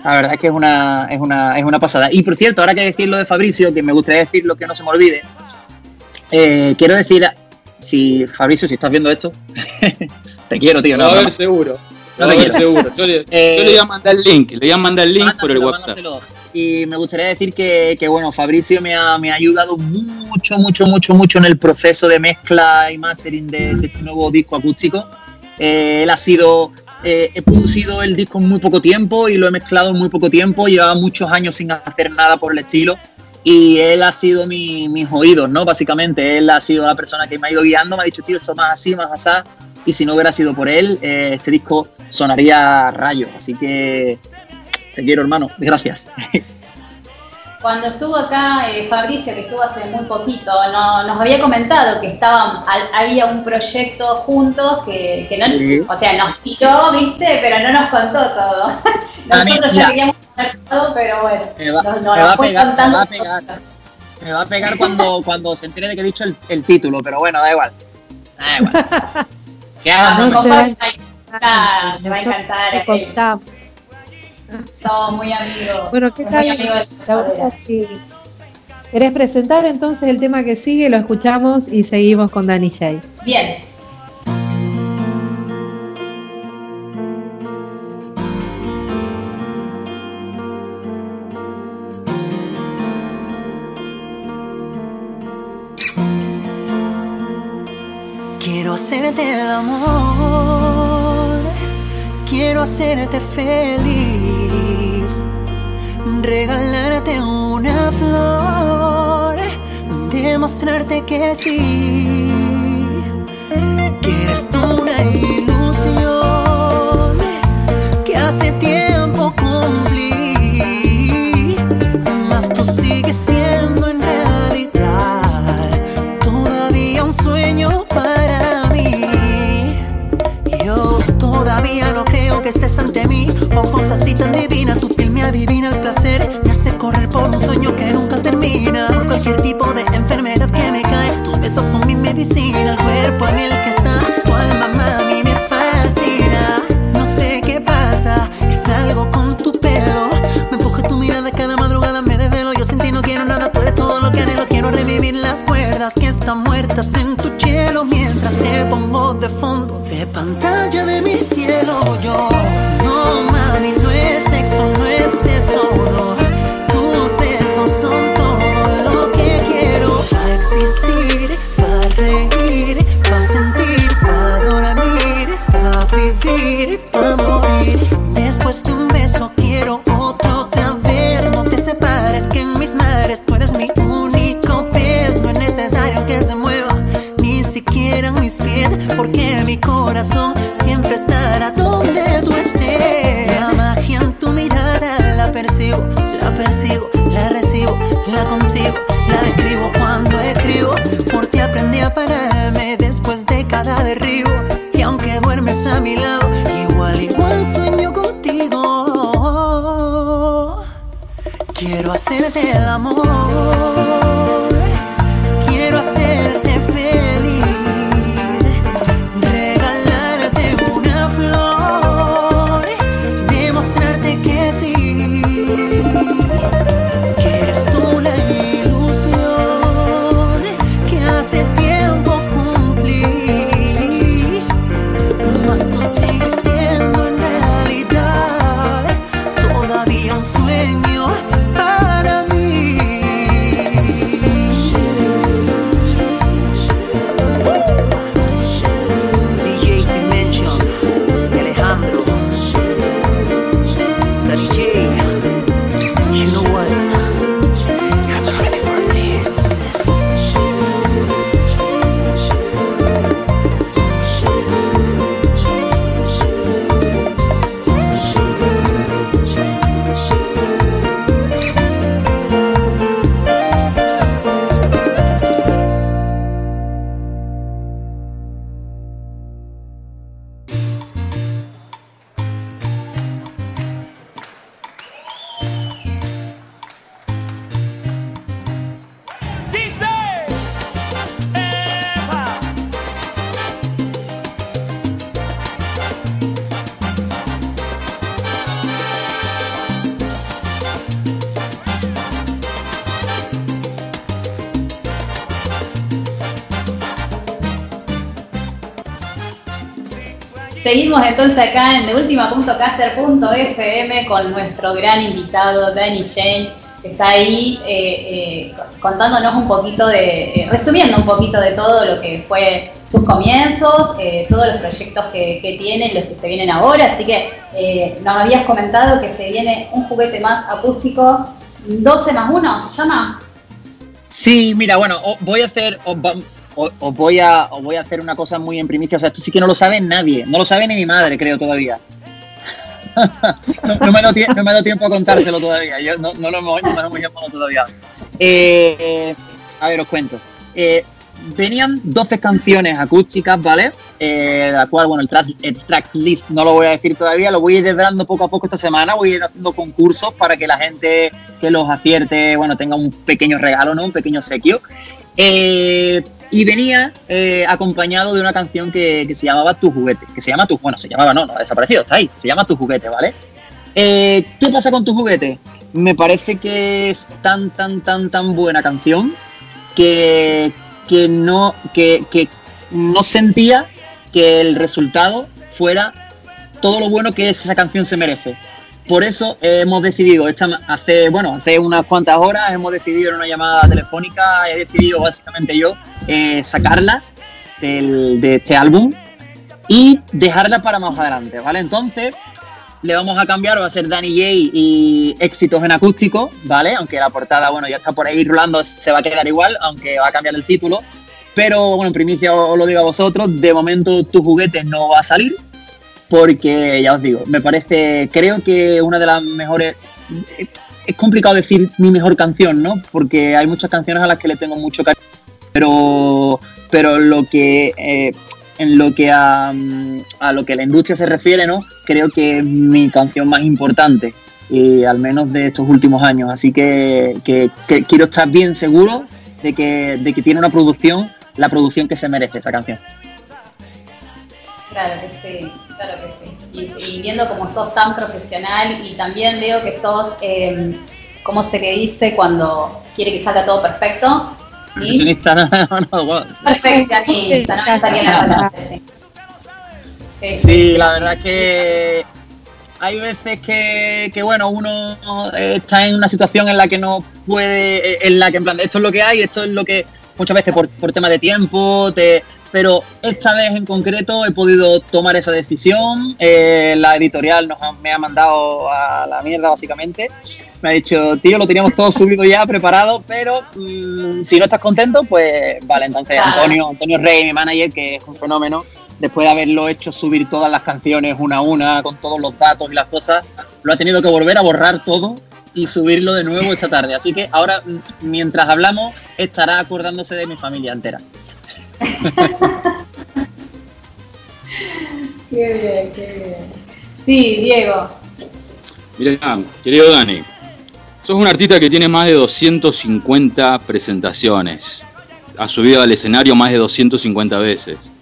la verdad es que es una, es una, es una pasada. Y por cierto, ahora que decir lo de Fabricio, que me gustaría decirlo que no se me olvide, eh, quiero decir, si Fabricio, si estás viendo esto, (laughs) te quiero, tío. No, a ver, seguro. No, te quiero. seguro. Yo le, eh, yo le, voy a mandar el link, le voy a mandar el link por el WhatsApp. Y me gustaría decir que, bueno, Fabricio me ha, me ha, ayudado mucho, mucho, mucho, mucho en el proceso de mezcla y mastering de, este nuevo disco acústico. Eh, él ha sido, eh, he producido el disco en muy poco tiempo y lo he mezclado en muy poco tiempo. Llevaba muchos años sin hacer nada por el estilo. Y él ha sido mi, mis oídos, ¿no? Básicamente, él ha sido la persona que me ha ido guiando, me ha dicho, tío, esto más así, más así. Y si no hubiera sido por él, eh, este disco sonaría rayo. Así que te quiero, hermano. Gracias. Cuando estuvo acá eh, Fabricio, que estuvo hace muy poquito, nos había comentado que estaban, había un proyecto juntos que, no, o sea, nos tiró, viste, pero no nos contó todo. (laughs) Nosotros ya queríamos contar todo, pero bueno, me va, me va a pegar, Me va a pegar, me va a pegar cuando, (laughs) cuando se entere de que he dicho el, título, pero bueno, da igual. Da igual. (laughs) ¿Qué hago? No, se va a encantar, me va a encantar. Somos muy amigos. Bueno, ¿qué tal? ¿Querés presentar entonces el tema que sigue? Lo escuchamos y seguimos con Dani J. Bien. El amor. Quiero hacerte feliz, regalarte una flor, demostrarte que sí, que eres tú una ilusión. Que hace tiempo cumplí, mas tú sigues siendo ante mí. Ojos así tan divina, tu piel me adivina el placer. Me hace correr por un sueño que nunca termina. Por cualquier tipo de enfermedad que me cae, tus besos son mi medicina. El cuerpo en el que está tu alma, mami, me fascina. No sé qué pasa, es algo con tu pelo. Me empuja tu mirada cada madrugada, me desvelo. Yo sin ti no quiero nada, tú eres todo lo que anhelo. Quiero revivir las cuerdas que están muertas en tu cielo, miel de fondo, de pantalla de mi cielo. Yo, no mami, corazón Seguimos entonces acá en deultima.caster.fm con nuestro gran invitado Danny Jane, que está ahí eh, eh, contándonos un poquito de, eh, resumiendo un poquito de todo lo que fue sus comienzos, todos los proyectos que, que tiene los que se vienen ahora. Así que nos habías comentado que se viene un juguete más acústico, 12 más 1, ¿se llama? Sí, mira, bueno, voy a hacer, os, voy a, os voy a hacer una cosa muy en primicia. O sea, esto sí que no lo sabe nadie. No lo sabe ni mi madre, creo, todavía. no, (laughs) no me tie- no me tiempo a contárselo todavía. Yo no, no lo hemos, no lo hemos todavía. Eh, a ver, os cuento. Eh, venían 12 canciones acústicas, ¿vale? Eh, de la cual, bueno, el, track, el tracklist no lo voy a decir todavía, lo voy a ir desvelando poco a poco esta semana, voy a ir haciendo concursos para que la gente que los acierte, bueno, tenga un pequeño regalo, ¿no? Un pequeño sequio. Eh, y venía eh, acompañado de una canción que, se llamaba Tu juguete, que se llama Tu, bueno, se llamaba, no, no ha desaparecido, está ahí, se llama Tu juguete, ¿vale? Eh, ¿Qué pasa con Tu juguete? Me parece que es tan, tan, tan, tan buena canción que, que no, que, que no sentía que el resultado fuera todo lo bueno que esa canción se merece. Por eso hemos decidido, esta, hace, bueno, hace unas cuantas horas hemos decidido en una llamada telefónica, he decidido básicamente yo eh, sacarla del- de este álbum y dejarla para más adelante, ¿vale? Entonces le vamos a cambiar, va a ser Danny J y éxitos en acústico, ¿vale? Aunque la portada, bueno, ya está por ahí rolando, se va a quedar igual, aunque va a cambiar el título. Pero bueno, en primicia os lo digo a vosotros, de momento tu juguete no va a salir, porque ya os digo, me parece, creo que una de las mejores, es complicado decir mi mejor canción, ¿no? Porque hay muchas canciones a las que le tengo mucho cariño, pero, pero lo que, eh, en lo que a, a lo que la industria se refiere, ¿no? Creo que es mi canción más importante, y al menos de estos últimos años. Así que, que- que quiero estar bien seguro de que, de que tiene una producción, la producción que se merece esa canción. Claro que sí, claro que sí. Y, y viendo como sos tan profesional y también veo que sos, eh, ¿cómo se que dice cuando quiere que salga todo perfecto? Perfeccionista, no, no, bueno. Perfeccionista, no me salía la palabra. sí. Sí, la verdad es que hay veces que, que, bueno, uno está en una situación en la que no puede, en la que en plan, esto es lo que hay, esto es lo que muchas veces por, por tema de tiempo, te, pero esta vez en concreto he podido tomar esa decisión. Eh, la editorial nos me ha mandado a la mierda básicamente. Me ha dicho, tío, lo teníamos todo subido ya, preparado, pero mm, si no estás contento, pues vale. Entonces Antonio, Antonio Rey, mi manager, que es un fenómeno, después de haberlo hecho subir todas las canciones una a una, con todos los datos y las cosas, lo ha tenido que volver a borrar todo y subirlo de nuevo esta tarde. Así que ahora, mientras hablamos, estará acordándose de mi familia entera. (laughs) qué bien, qué bien. Sí, Diego. Mira, querido Dani, sos un artista que tiene más de 250 presentaciones. Has subido al escenario más de 250 veces.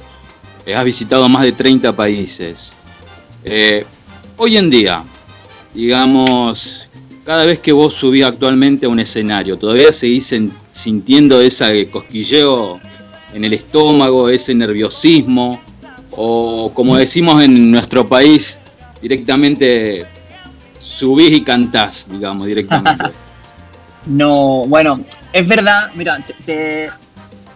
Has visitado más de 30 países. Eh, hoy en día, digamos, cada vez que vos subís actualmente a un escenario, ¿todavía seguís sintiendo ese cosquilleo en el estómago, ese nerviosismo? O como decimos en nuestro país, directamente subís y cantás, digamos, directamente. (laughs) no, bueno, es verdad, mira, te,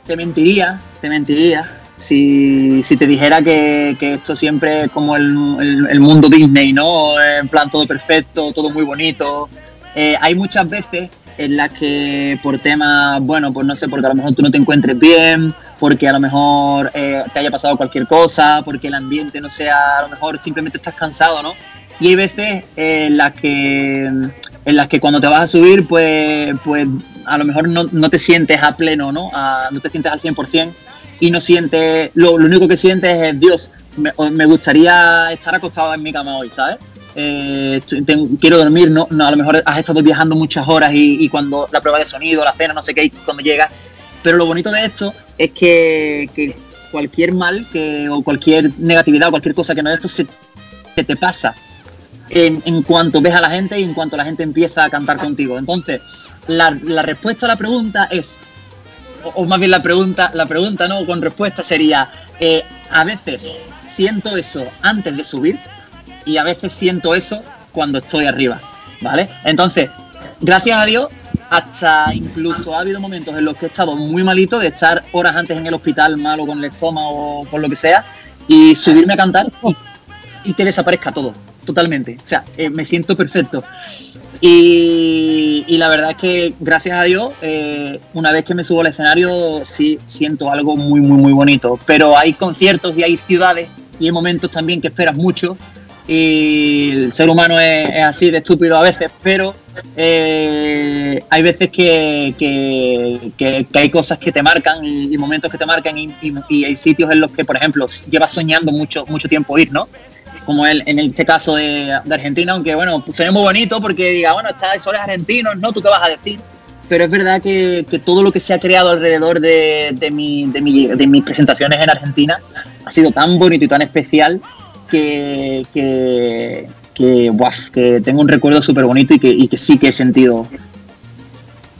te mentiría, te mentiría si, si te dijera que, que, esto siempre es como el, el, mundo Disney, ¿no? En plan todo perfecto, todo muy bonito. Eh, hay muchas veces en las que por temas, bueno, pues no sé, porque a lo mejor tú no te encuentres bien, porque a lo mejor eh, te haya pasado cualquier cosa, porque el ambiente no sea, a lo mejor simplemente estás cansado, ¿no? Y hay veces en las que en las que cuando te vas a subir, pues, pues a lo mejor no, no te sientes a pleno, ¿no? no te sientes al 100% y no sientes, lo, lo único que sientes es, Dios, me, me, gustaría estar acostado en mi cama hoy, ¿sabes? Eh, quiero dormir, no, no, a lo mejor has estado viajando muchas horas y, y, cuando la prueba de sonido, la cena, no sé qué, cuando llegas. Pero lo bonito de esto es que, que cualquier mal que, o cualquier negatividad o cualquier cosa que no es esto se, te pasa en, en, cuanto ves a la gente y en cuanto la gente empieza a cantar contigo. Entonces, la, la respuesta a la pregunta es o, más bien la pregunta, la pregunta ¿no? con respuesta sería, eh, a veces siento eso antes de subir y a veces siento eso cuando estoy arriba, ¿vale? Entonces, gracias a Dios, hasta incluso ha habido momentos en los que he estado muy malito de estar horas antes en el hospital malo con el estómago o por lo que sea y subirme a cantar y, que desaparezca todo, totalmente. O sea, eh, me siento perfecto. Y, la verdad es que, gracias a Dios, eh, una vez que me subo al escenario, sí siento algo muy, muy, muy bonito. Pero hay conciertos y hay ciudades y hay momentos también que esperas mucho. Y el ser humano es, así de estúpido a veces, pero eh, hay veces que, que, hay cosas que te marcan y, momentos que te marcan y, y, hay sitios en los que, por ejemplo, llevas soñando mucho, mucho tiempo ir, ¿no? como el, en este caso de, Argentina, aunque bueno, suena muy bonito porque diga, bueno, está soles argentinos, ¿no? ¿Tú qué vas a decir? Pero es verdad que, todo lo que se ha creado alrededor de, de, mi, de, mi, de mis presentaciones en Argentina ha sido tan bonito y tan especial que, que, que, que tengo un recuerdo súper bonito y que, y que sí que he sentido.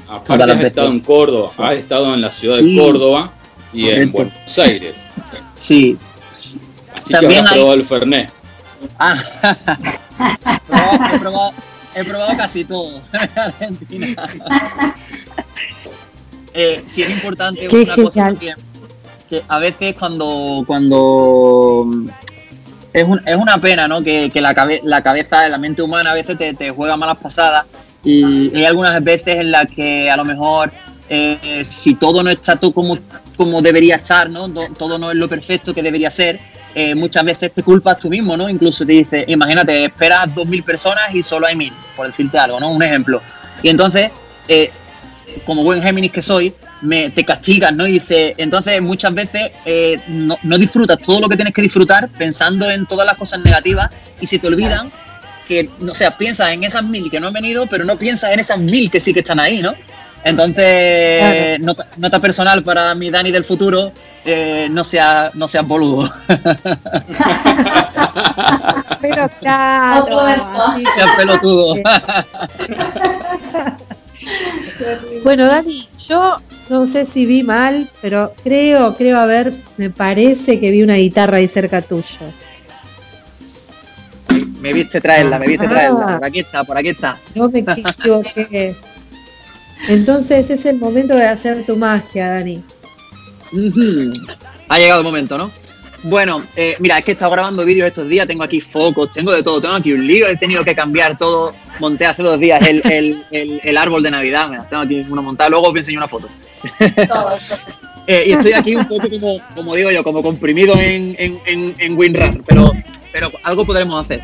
Aparte has estado en Córdoba, has estado en la ciudad de Córdoba y en Buenos Aires. Sí. Así También que has probado el Fernet. Ah, (laughs) he, probado, he, probado, casi todo en (laughs) Argentina. (laughs) Eh, sí es importante una cosa que, a veces cuando cuando es, un, es una pena ¿no? que, que la, cabe, la cabeza, la mente humana a veces te, te, juega malas pasadas y hay algunas veces en las que a lo mejor eh, si todo no está todo como, como debería estar, ¿no? todo no es lo perfecto que debería ser, eh, muchas veces te culpas tú mismo, ¿no? Incluso te dice, imagínate, esperas 2.000 personas y solo hay 1.000, por decirte algo, ¿no? Un ejemplo. Y entonces, eh, como buen Géminis que soy, me, te castigas, ¿no? Y dice, entonces muchas veces eh, no, no, disfrutas todo lo que tienes que disfrutar pensando en todas las cosas negativas y se te olvidan que, o sea, piensas en esas mil que no han venido, pero no piensas en esas mil que sí que están ahí, ¿no? Entonces, nota, nota, personal para mi Dani del futuro, eh, no sea no seas boludo. (laughs) Pero (laughs) claro, seas pelotudo. (laughs) bueno, Dani, yo no sé si vi mal, pero creo, creo, a ver, me parece que vi una guitarra ahí cerca tuyo. Me viste traerla, me viste traerla. Por aquí está, por aquí está. No me equivoqué. Entonces es el momento de hacer tu magia, Dani. Ha llegado el momento, ¿no? Bueno, eh, mira, es que he estado grabando vídeos estos días, tengo aquí focos, tengo de todo, tengo aquí un lío, he tenido que cambiar todo. Monté hace dos días el, árbol de Navidad, mira, tengo aquí uno montado, luego os enseño una foto. (laughs) Eh, y estoy aquí un poco como, como digo yo, como comprimido en, en, en, WinRAR, pero, pero algo podremos hacer.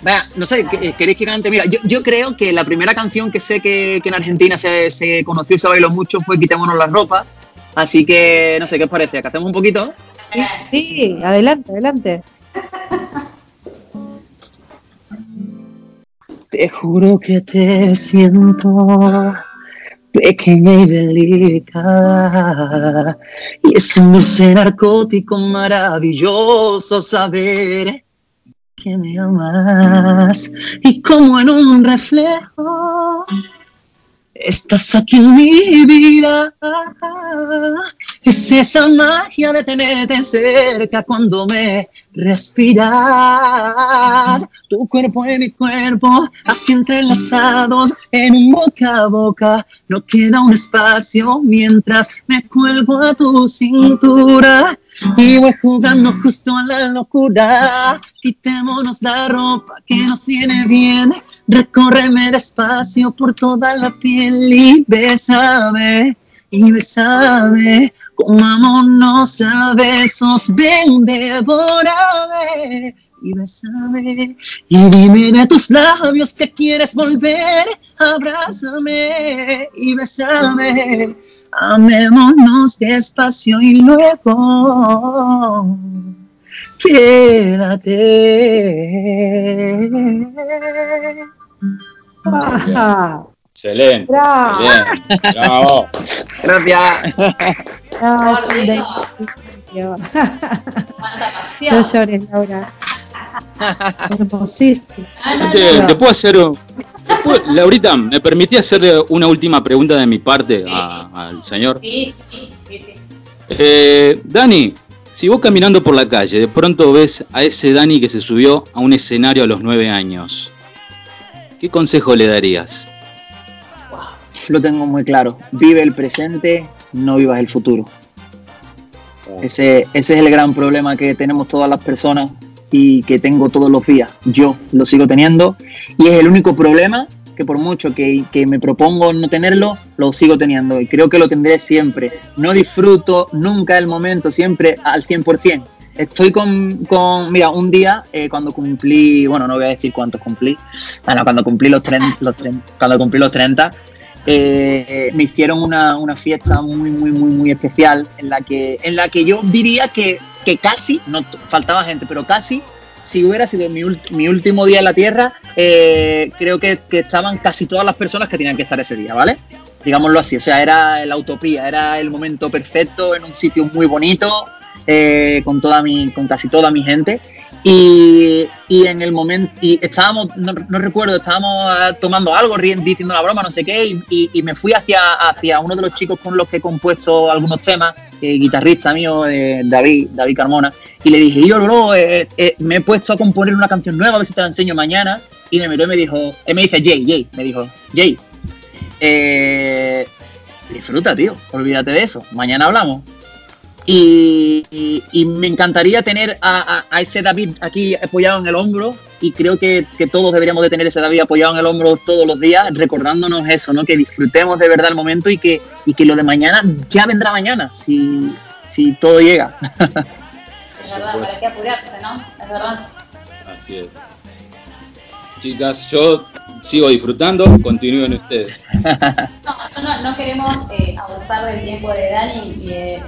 Vea, no sé, ¿queréis que cante? Mira, yo, creo que la primera canción que sé que, en Argentina se, se, conoció y se bailó mucho fue Quitémonos la ropa. Así que, no sé, ¿qué os parece? ¿Que hacemos un poquito? Sí, adelante, adelante. (laughs) Te juro que te siento pequeña y delicada. Y es un dulce narcótico maravilloso saber que me amas. Y como en un reflejo Estás aquí en mi vida. Es esa magia de tenerte cerca cuando me respiras. Tu cuerpo y mi cuerpo, así entrelazados en un boca a boca. No queda un espacio mientras me cuelgo a tu cintura. Y voy jugando justo a la locura. Quitémonos la ropa que nos viene bien. Recórreme despacio por toda la piel y bésame. Y bésame, comámonos a besos, ven, devórame y bésame. Y dime de tus labios que quieres volver, abrázame y bésame. Amémonos despacio y luego quédate. Excelente. Bravo. Bravo. Gracias. No llores, Laura. Hermosísimo. ¿Te, puedo hacer Laurita, ¿me permití hacerle una última pregunta de mi parte al señor? Sí, sí, sí. Eh, Dani, si vos caminando por la calle de pronto ves a ese Dani que se subió a un escenario a los nueve años, ¿qué consejo le darías? Lo tengo muy claro. Vive el presente, no vivas el futuro. Ese, ese es el gran problema que tenemos todas las personas y que tengo todos los días. Yo lo sigo teniendo y es el único problema que por mucho que, me propongo no tenerlo, lo sigo teniendo y creo que lo tendré siempre. No disfruto nunca el momento, siempre al 100%. Estoy con, con mira, un día eh, cuando cumplí, bueno, no voy a decir cuántos cumplí, bueno, cuando cumplí los, los cuando cumplí los 30, eh, me hicieron una, una, fiesta muy, muy, muy, muy especial en la que, en la que yo diría que, que casi, no faltaba gente, pero casi, si hubiera sido mi, mi último día en la Tierra, eh, creo que, que, estaban casi todas las personas que tenían que estar ese día, ¿vale? Digámoslo así, o sea, era la utopía, era el momento perfecto en un sitio muy bonito, eh, con, toda mi, con casi toda mi gente. Y, y, en el momento, y estábamos, no, recuerdo, estábamos ah, tomando algo, diciendo la broma, no sé qué, y, y, me fui hacia, hacia uno de los chicos con los que he compuesto algunos temas, eh, guitarrista mío, eh, David, David Carmona, y le dije, yo, bro, eh, me he puesto a componer una canción nueva, a ver si te la enseño mañana, y me miró y me dijo, él me dice, Jay, Jay, me dijo, Jay, disfruta, tío, olvídate de eso, mañana hablamos. Y, me encantaría tener a, ese David aquí apoyado en el hombro y creo que, todos deberíamos de tener ese David apoyado en el hombro todos los días, recordándonos eso, ¿no? Que disfrutemos de verdad el momento y que, y que lo de mañana ya vendrá mañana, si, si todo llega. (laughs) Es verdad, para qué apurarse, ¿no? Es verdad. Así es. Chicas, yo sigo disfrutando, continúen ustedes. (laughs) No, no, queremos eh, abusar del tiempo de Dani y eh,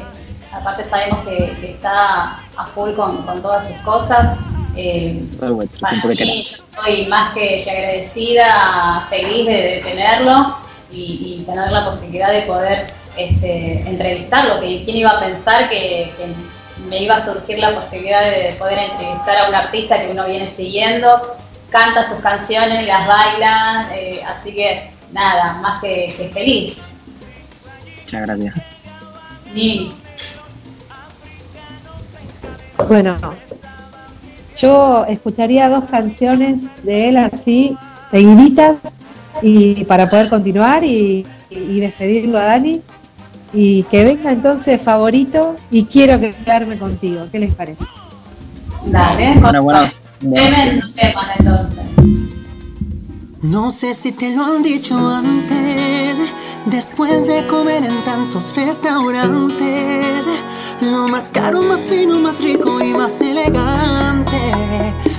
aparte sabemos que, está a full con, todas sus cosas. Eh, para mí, yo estoy más que, agradecida, feliz de, tenerlo y, tener la posibilidad de poder este, entrevistarlo. Que, ¿Quién iba a pensar que, me iba a surgir la posibilidad de poder entrevistar a un artista que uno viene siguiendo? Canta sus canciones, las baila, eh, así que nada, más que, feliz. Muchas gracias. Bueno, yo escucharía dos canciones de él así, seguiditas, y para poder continuar y, despedirlo a Dani. Y que venga entonces favorito y quiero quedarme contigo. ¿Qué les parece? Dale, bueno, bueno, entonces. No sé si te lo han dicho antes, después de comer en tantos restaurantes, lo más caro, más fino, más rico y más elegante.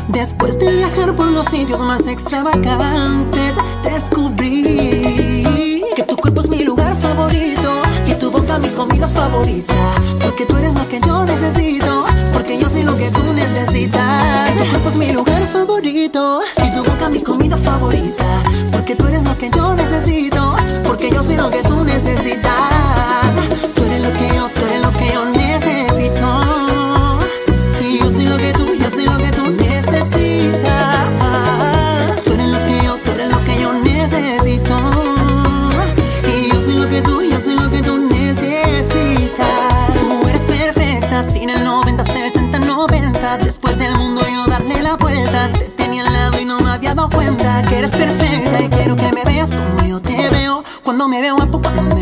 Después de viajar por los sitios más extravagantes, descubrí que tu cuerpo es mi lugar favorito y tu boca mi comida favorita, porque tú eres lo que yo necesito porque yo soy lo que tú necesitas. Tu cuerpo es mi lugar favorito y tu boca mi comida favorita, porque tú eres lo que yo necesito, porque yo soy lo que tú necesitas. Tú eres lo que yo, Cuando me veo guapo, cuando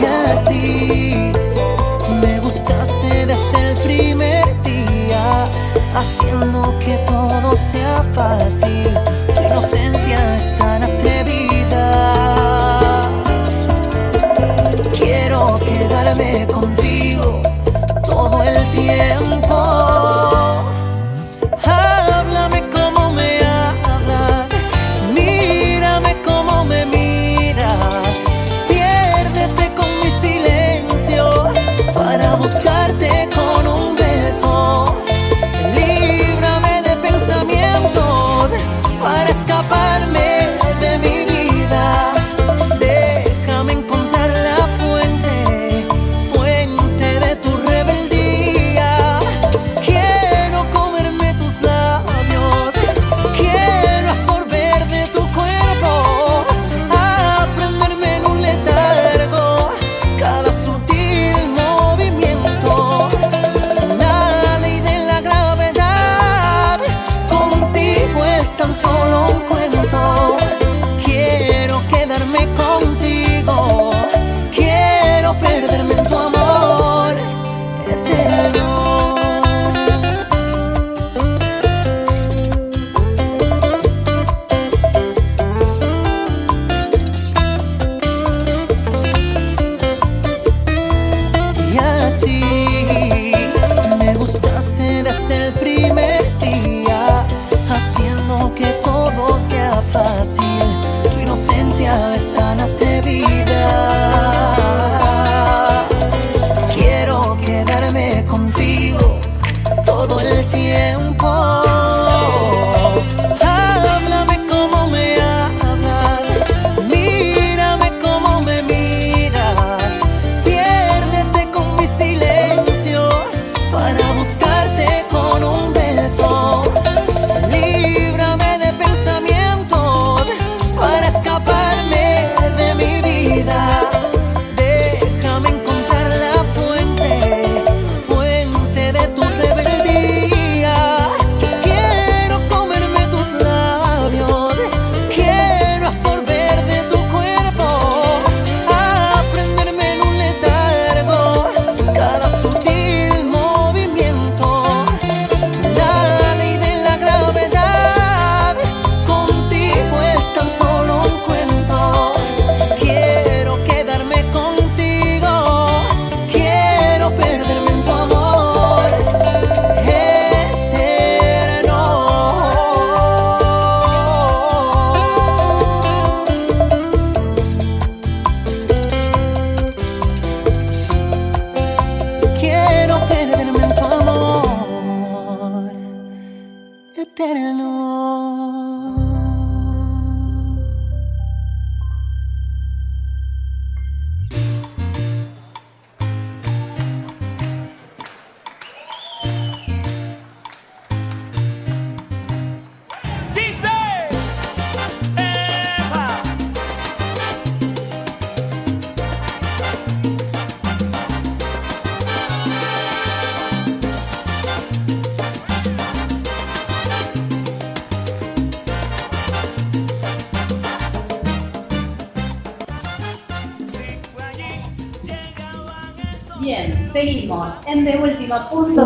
y así me gustaste desde el primer día haciendo que todo sea fácil inocencia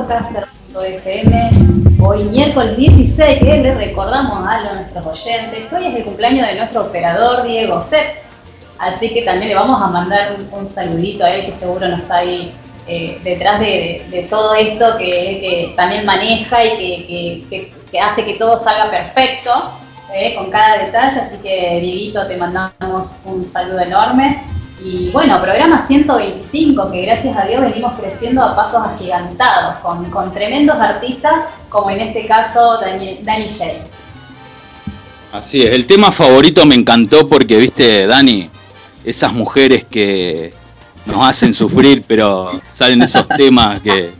deultima.caster.fm. Hoy miércoles 16, que le recordamos a nuestros oyentes que hoy es el cumpleaños de nuestro operador Diego Sepp. Así que también le vamos a mandar un, saludito a él que seguro no está ahí eh, detrás de, todo esto que, también maneja y que, hace que todo salga perfecto eh, con cada detalle. Así que Dieguito te mandamos un saludo enorme. Y bueno, programa 125, que gracias a Dios venimos creciendo a pasos agigantados, con, tremendos artistas, como en este caso Dani, Dani Así es, el tema favorito me encantó porque, viste, Dani, esas mujeres que nos hacen sufrir, pero salen esos temas que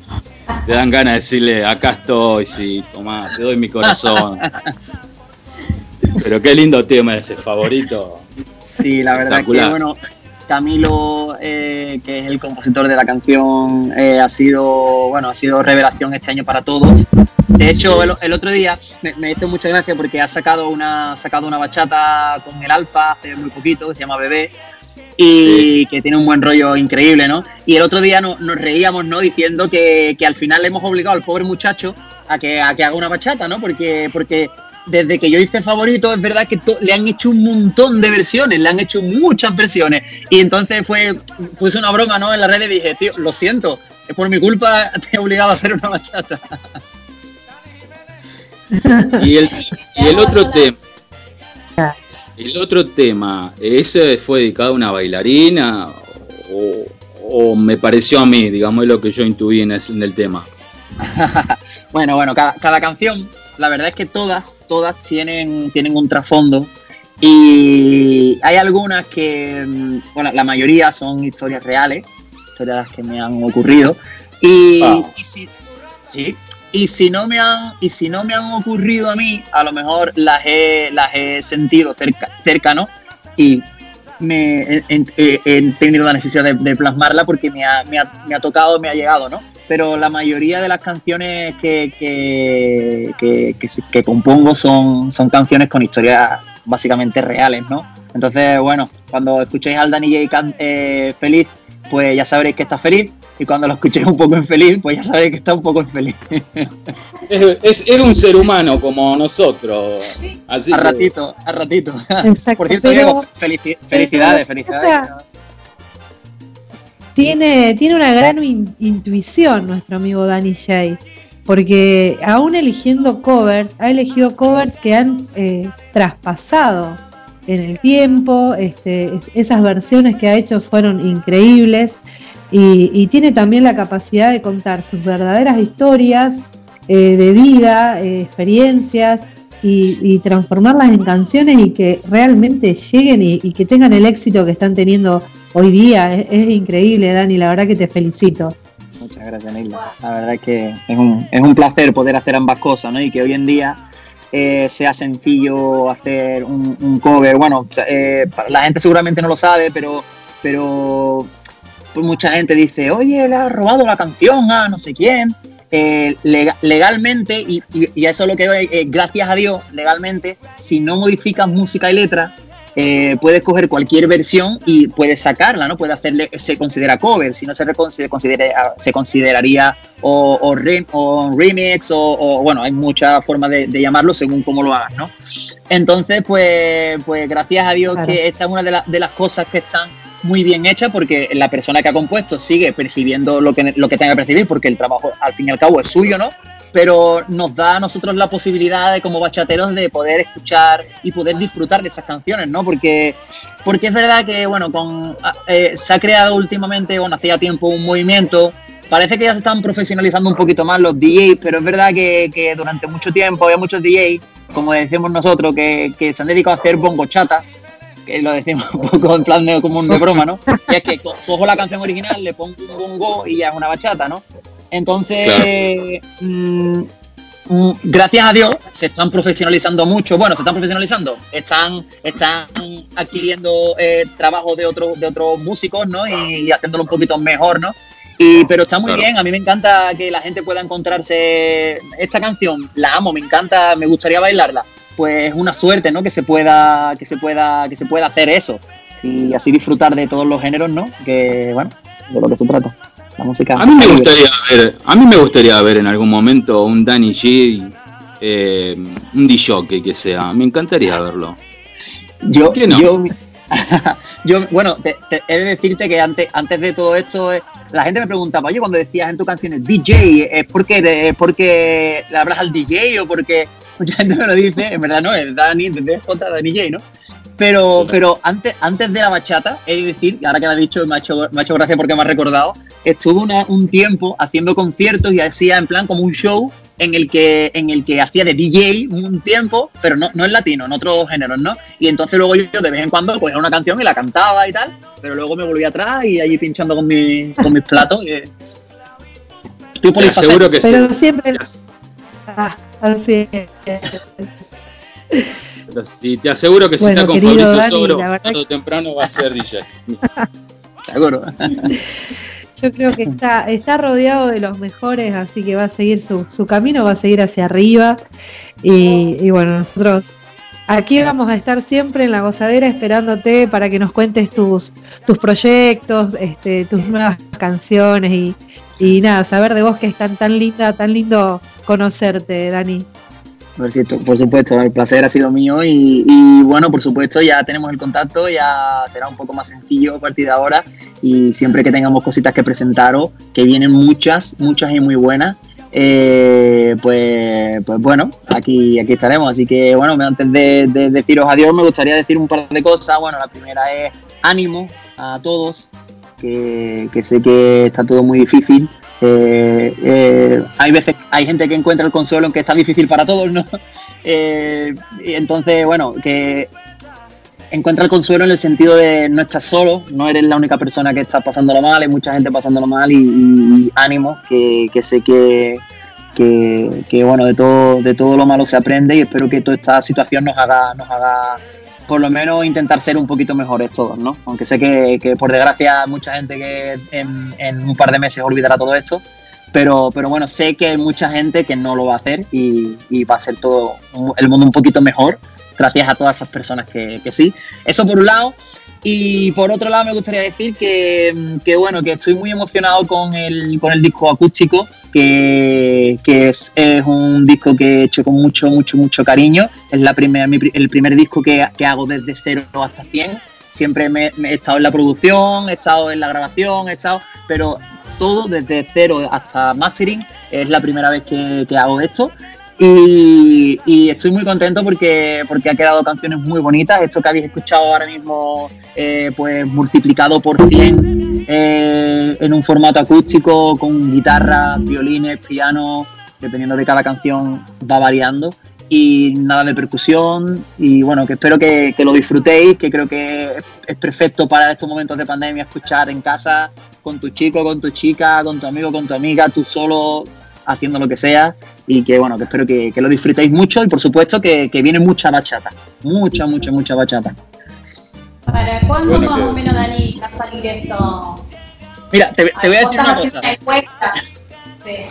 te dan ganas de decirle, acá estoy, sí, toma, te doy mi corazón. Pero qué lindo tema ese favorito. Sí, la verdad que bueno, Camilo, eh, que es el compositor de la canción, eh, ha sido bueno ha sido revelación este año para todos. De hecho, el, otro día me, me, hizo mucha gracia porque ha sacado una sacado una bachata con el Alfa hace muy poquito que se llama Bebé y que tiene un buen rollo increíble, ¿no? Y el otro día nos reíamos, ¿no? Diciendo que, que, al final le hemos obligado al pobre muchacho a que, a que haga una bachata, ¿no? Porque, porque desde que yo hice favorito, es verdad que le han hecho un montón de versiones, le han hecho muchas versiones. Y entonces fue, puse una broma, ¿no? En la red y dije, tío, lo siento, es por mi culpa, (laughs) te he obligado a hacer una bachata. Y el, y el otro tema. El otro tema, ¿ese fue dedicado a una bailarina o, me pareció a mí, digamos, es lo que yo intuí en el, tema? (laughs) bueno, bueno, cada, cada canción la verdad es que todas, todas tienen, tienen un trasfondo y hay algunas que, mm, bueno, la mayoría son historias reales, historias que me han ocurrido y, ah. si, sí, y si no me han y si no me han ocurrido a mí, a lo mejor las he, las he sentido cerca, cercano y me he, tenido la necesidad de, de plasmarla porque me ha, me, ha, me ha tocado, me ha llegado, ¿no? Pero la mayoría de las canciones que, que, que, compongo son, son canciones con historias básicamente reales, ¿no? Entonces, bueno, cuando escuchéis al Danny J eh, feliz, pues ya sabréis que está feliz. Y cuando lo escuchéis un poco infeliz, pues ya sabréis que está un poco infeliz. Es, es, un ser humano como nosotros. Así a ratito, a ratito. Por cierto, felicidades, felicidades. Tiene, tiene una gran intuición nuestro amigo Danny J. Porque aún eligiendo covers, ha elegido covers que han eh, traspasado en el tiempo. Este, esas versiones que ha hecho fueron increíbles. Y, tiene también la capacidad de contar sus verdaderas historias eh, de vida, eh, experiencias y, transformarlas en canciones y que realmente lleguen y, que tengan el éxito que están teniendo hoy día. Es, increíble, Dani, la verdad que te felicito. Muchas gracias, Neila. La verdad que es un, es un placer poder hacer ambas cosas, ¿no? Y que hoy en día eh, sea sencillo hacer un, cover. Bueno, eh, la gente seguramente no lo sabe, pero, pero pues mucha gente dice, oye, le ha robado la canción a no sé quién. Eh, legalmente, y, y, eso es lo que eh, gracias a Dios, legalmente, si no modificas música y letra, eh, puedes coger cualquier versión y puedes sacarla, ¿no? Puede hacerle, se considera cover, si no se, se, considera, se consideraría o, o, remix o, bueno, hay muchas formas de, llamarlo según cómo lo hagas, ¿no? Entonces, pues, pues gracias a Dios que esa es una de, de las cosas que están muy bien hecha porque la persona que ha compuesto sigue percibiendo lo que, lo que tenga que percibir porque el trabajo al fin y al cabo es suyo, ¿no? Pero nos da a nosotros la posibilidad de como bachateros de poder escuchar y poder disfrutar de esas canciones, ¿no? Porque, porque es verdad que, bueno, con, eh, se ha creado últimamente, bueno, hacía tiempo un movimiento parece que ya se están profesionalizando un poquito más los DJs, pero es verdad que, que durante mucho tiempo había muchos DJs, como decimos nosotros, que, que se han dedicado a hacer bongo chata, que lo decimos (laughs) un poco en plan de, como de broma, ¿no? Y es que cojo la canción original, le pongo un bongo y ya es una bachata, ¿no? Entonces, mm, mm, gracias a Dios, se están profesionalizando mucho. Bueno, se están profesionalizando, están, están adquiriendo eh, trabajo de otros de otros músicos, ¿no? Y, haciéndolo un poquito mejor, ¿no? Y, pero está muy bien, a mí me encanta que la gente pueda encontrarse esta canción, la amo, me encanta, me gustaría bailarla. Pues es una suerte, ¿no? Que se pueda, que se pueda, que se pueda hacer eso y así disfrutar de todos los géneros, ¿no? Que bueno, de lo que se trata. La música. A mí me gustaría ver, a mí me gustaría ver en algún momento un Danny G, eh, un DJ que sea. Me encantaría verlo. Yo, yo, (laughs) yo, bueno, he de decirte que antes, antes de todo esto, eh, la gente me preguntaba, oye, cuando decías en tus canciones DJ, ¿es porque, es porque le hablas al DJ o porque (laughs) mucha gente me lo dice? En verdad no, es Dani, desde J, Dani J, ¿no? Pero, pero antes, antes de la bachata, he de decir, ahora que lo has dicho, me ha hecho, me ha hecho gracia porque me ha recordado, estuve un tiempo haciendo conciertos y hacía en plan como un show en el que, en el que hacía de DJ un tiempo, pero no, no en latino, en otros géneros, ¿no? Y entonces luego yo de vez en cuando cogía una canción y la cantaba y tal, pero luego me volví atrás y allí pinchando con, mi, con mis platos. Y... Estoy seguro que Pero siempre... Ah, al fin. (laughs) Sí, te aseguro que si está con Fabricio Sogro, tarde o temprano va a ser DJ. Seguro. (laughs) (laughs) Yo creo que está, está rodeado de los mejores, así que va a seguir su, su camino, va a seguir hacia arriba. Y, bueno, nosotros aquí vamos a estar siempre en la gozadera esperándote para que nos cuentes tus, tus proyectos, este, tus nuevas canciones y, y nada, saber de vos que es tan, tan linda, tan lindo conocerte, Dani. Por supuesto, el placer ha sido mío y, bueno, por supuesto ya tenemos el contacto, ya será un poco más sencillo a partir de ahora y siempre que tengamos cositas que presentaros, que vienen muchas, muchas y muy buenas, eh, pues, pues bueno, aquí, aquí estaremos. Así que bueno, antes de, de deciros adiós me gustaría decir un par de cosas. Bueno, la primera es ánimo a todos, que sé que está todo muy difícil eh, eh, hay veces, hay gente que encuentra el consuelo en que está difícil para todos, ¿no? (laughs) Eh, y entonces, bueno, que encuentra el consuelo en el sentido de no estás solo, no eres la única persona que está pasándolo mal, hay mucha gente pasándolo mal y, ánimo, que, sé que, que, bueno, de todo, de todo lo malo se aprende y espero que toda esta situación nos haga, nos haga por lo menos intentar ser un poquito mejores todos, ¿no? Aunque sé que, por desgracia mucha gente que en, un par de meses olvidará todo esto, pero, pero bueno, sé que hay mucha gente que no lo va a hacer y, va a ser todo el mundo un poquito mejor gracias a todas esas personas que, que sí. Eso por un lado. Y por otro lado me gustaría decir que, que bueno, que estoy muy emocionado con el, con el disco acústico que, es, un disco que he hecho con mucho, mucho, mucho cariño. Es la primera, el primer disco que, hago desde cero hasta 100. Siempre me, he estado en la producción, he estado en la grabación, he estado, pero todo desde cero hasta mastering. Es la primera vez que, hago esto. Y, estoy muy contento porque, porque ha quedado canciones muy bonitas. Esto que habéis escuchado ahora mismo, eh, pues multiplicado por 100 eh, en un formato acústico con guitarra, violines, piano, dependiendo de cada canción va variando y nada de percusión y bueno, que espero que, lo disfrutéis, que creo que es perfecto para estos momentos de pandemia escuchar en casa con tu chico, con tu chica, con tu amigo, con tu amiga, tú solo haciendo lo que sea y que bueno, que espero que, lo disfrutéis mucho y por supuesto que, que viene mucha bachata, mucha, mucha, mucha bachata. ¿Para cuándo más o menos, Dani, va a salir esto? Mira, te, voy a decir una cosa.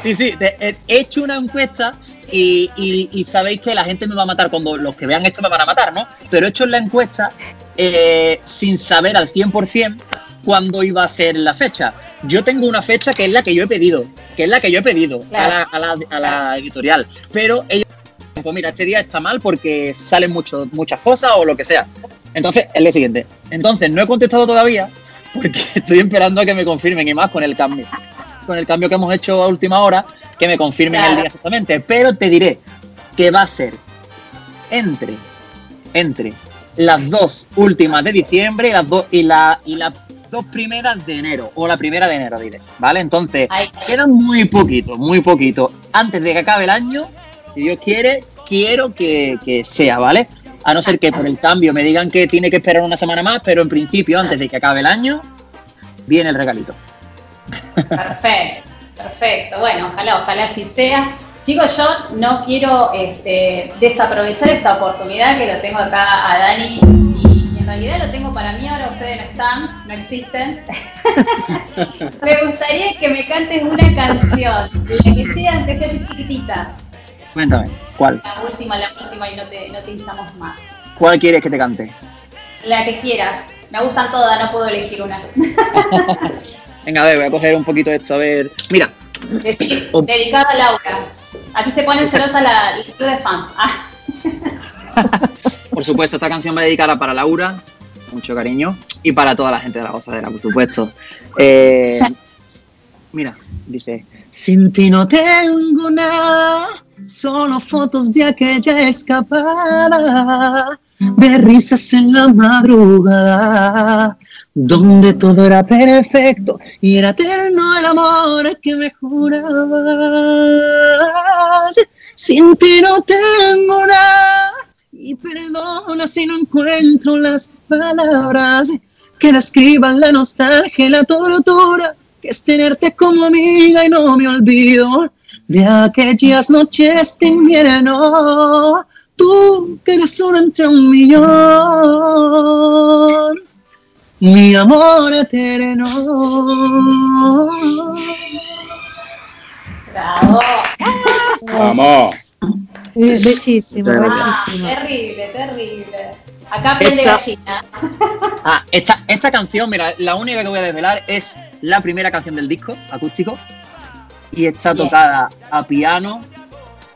Sí, sí, he hecho una encuesta y, sabéis que la gente me va a matar cuando los que vean esto me van a matar, ¿no? Pero he hecho la encuesta eh, sin saber al 100% cuándo iba a ser la fecha. Yo tengo una fecha que es la que yo he pedido, que es la que yo he pedido a, la, editorial. Pero ellos, pues mira, este día está mal porque salen mucho, muchas cosas o lo que sea. Entonces, es lo siguiente. Entonces, no he contestado todavía porque (laughs) estoy esperando a que me confirmen y más con el cambio. Con el cambio que hemos hecho a última hora, que me confirmen el día exactamente. Pero te diré que va a ser entre, entre las dos últimas de diciembre y las dos y la, y la dos primeras de enero, o la primera de enero, diré, ¿vale? Entonces, Ay, quedan muy poquito, muy poquito. Antes de que acabe el año, si Dios quiere, quiero que, que sea, ¿vale? A no ser que por el cambio me digan que tiene que esperar una semana más, pero en principio, antes de que acabe el año, viene el regalito. Perfecto, perfecto. Bueno, ojalá, ojalá así sea. Chicos, yo no quiero este, desaprovechar esta oportunidad que lo tengo acá a Dani en realidad lo tengo para mí, ahora ustedes no están, no existen. (laughs) me gustaría que me cantes una canción, la que sea, aunque sea chiquitita. Cuéntame, ¿cuál? La última, la última y no te, no te hinchamos más. ¿Cuál quieres que te cante? La que quieras. Me gustan todas, no puedo elegir una. (laughs) Venga, a ver, voy a coger un poquito de esto, a ver. Mira, Decir, Oh. dedicada a Laura. Así se ponen celosa la, el club de fans. Ah. (laughs) (laughs) por supuesto, esta canción va dedicada para Laura, mucho cariño, y para toda la gente de la gozadera, por supuesto. Eh, mira, dice, sin ti no tengo nada, solo fotos de aquella escapada, de risas en la madrugada, donde todo era perfecto y era eterno el amor que me jurabas. Sin ti no tengo nada. Y perdona si no encuentro las palabras que describan la nostalgia y la tortura que es tenerte como amiga y no me olvido de aquellas noches de invierno. Tú que eres uno entre un millón, mi amor eterno. Bravo. Vamos. Eh, Bellísimo, Ah, bellísimo. terrible, terrible. Acá gallina. (laughs) Ah, esta, esta canción, mira, la única que voy a desvelar es la primera canción del disco, acústico, y está Bien. tocada a piano,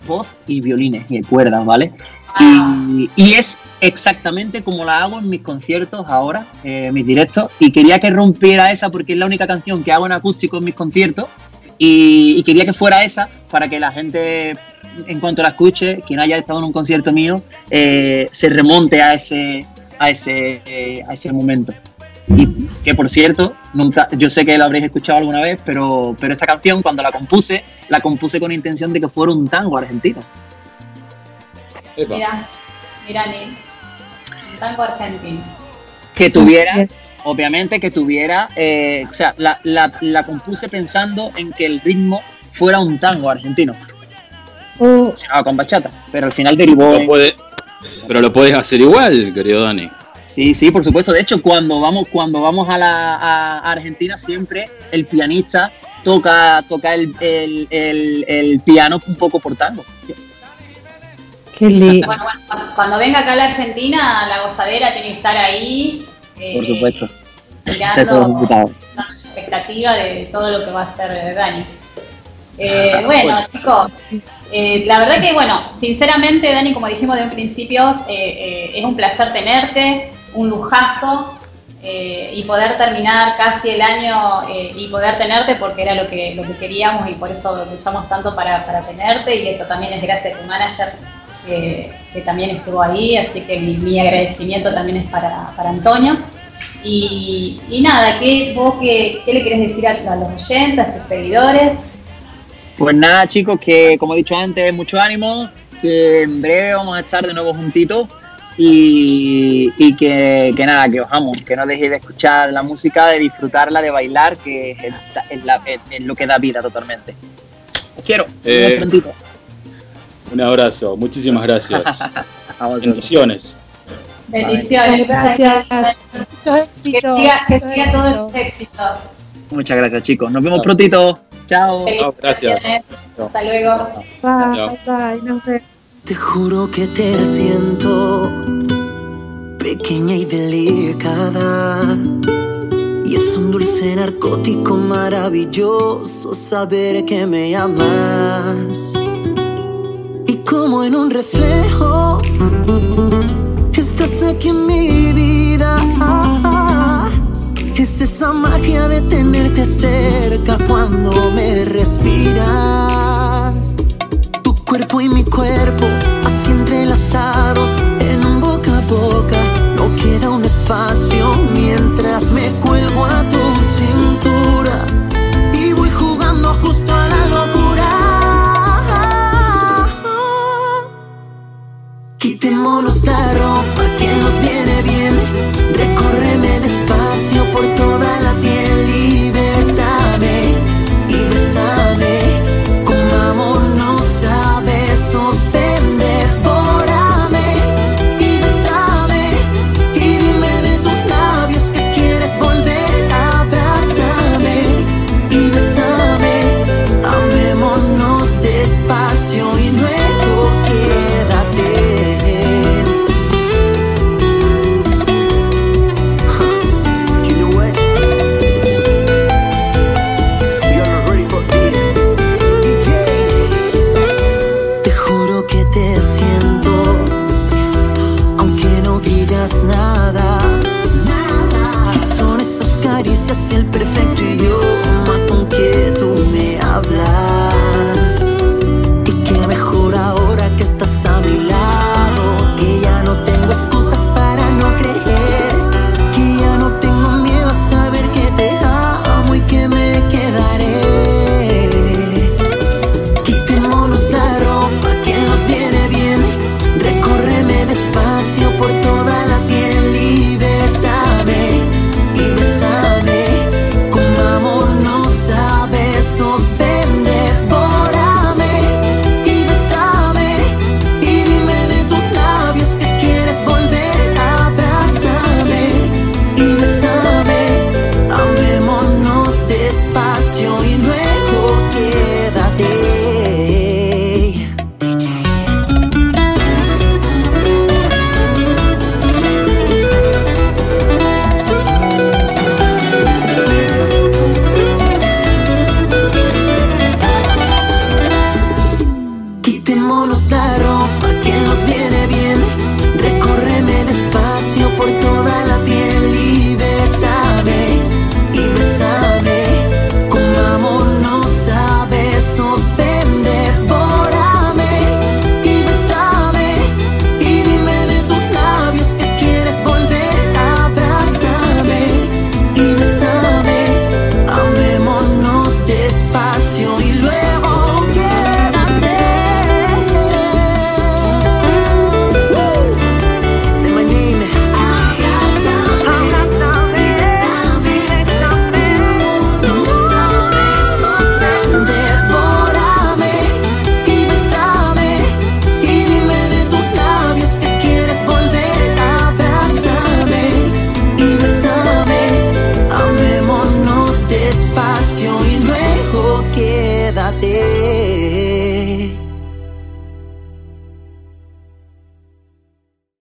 voz y violines y cuerdas, ¿vale? Wow. Y, y es exactamente como la hago en mis conciertos ahora, eh, mis directos, y quería que rompiera esa porque es la única canción que hago en acústico en mis conciertos, y, y quería que fuera esa para que la gente, en cuanto la escuche, quien haya estado en un concierto mío, eh, se remonte a ese, a ese, eh, a ese momento. Y que por cierto, nunca, yo sé que la habréis escuchado alguna vez, pero, pero esta canción cuando la compuse, la compuse con intención de que fuera un tango argentino. Epa. Mira, mira, Nil. Un tango argentino. Que tuviera, obviamente que tuviera, eh, o sea, la, la, la compuse pensando en que el ritmo fuera un tango argentino, Oh, se llamaba con bachata, pero al final derivó Lo puede- pero lo puedes hacer igual, querido Dani. Sí, sí, por supuesto. De hecho, cuando vamos, cuando vamos a la a Argentina, siempre el pianista toca, toca el, el, el, el piano un poco por tango. qué lindo. Bueno, bueno, cuando- venga acá a la Argentina, la gozadera tiene que estar ahí. eh, Por supuesto. Está todo Mirando la expectativa de todo lo que va a hacer Dani. Eh, bueno, chicos, eh, la verdad que, bueno, sinceramente, Dani, como dijimos de un principio, eh, es un placer tenerte, un lujazo y poder terminar casi el año y poder tenerte porque era lo que, lo que queríamos y por eso luchamos tanto para, para tenerte y eso también es gracias a tu manager que, que también estuvo ahí, así que mi, mi agradecimiento también es para, para Antonio. Y, y nada, ¿qué, vos qué, qué le querés decir a, a los oyentes, a tus seguidores? Pues nada, chicos, que como he dicho antes, mucho ánimo, que en breve vamos a estar de nuevo juntitos y, y que, que nada, que os amo, que no dejéis de escuchar la música, de disfrutarla, de bailar, que es, es la- es- es lo que da vida totalmente. Os quiero. Eh, prontito. Un abrazo, muchísimas gracias. (laughs) Bendiciones. Bendiciones. Gracias. Muchos Que éxitos. siga, que siga todos los éxitos. Muchas gracias, chicos. Nos vemos prontito. Chao. gracias. Hasta luego. Bye, bye, nos vemos. Te juro que te siento pequeña y delicada. Y es un dulce narcótico maravilloso saber que me amas. Y como en un reflejo, estás aquí en mi vida. Es esa magia de tenerte cerca cuando me respiras. Tu cuerpo y mi cuerpo así entrelazados en un boca a boca. No queda un espacio mientras me cuelgo a tu cintura y voy jugando justo a la locura. Quitémonos la ropa que nos viene bien Despacio por toda la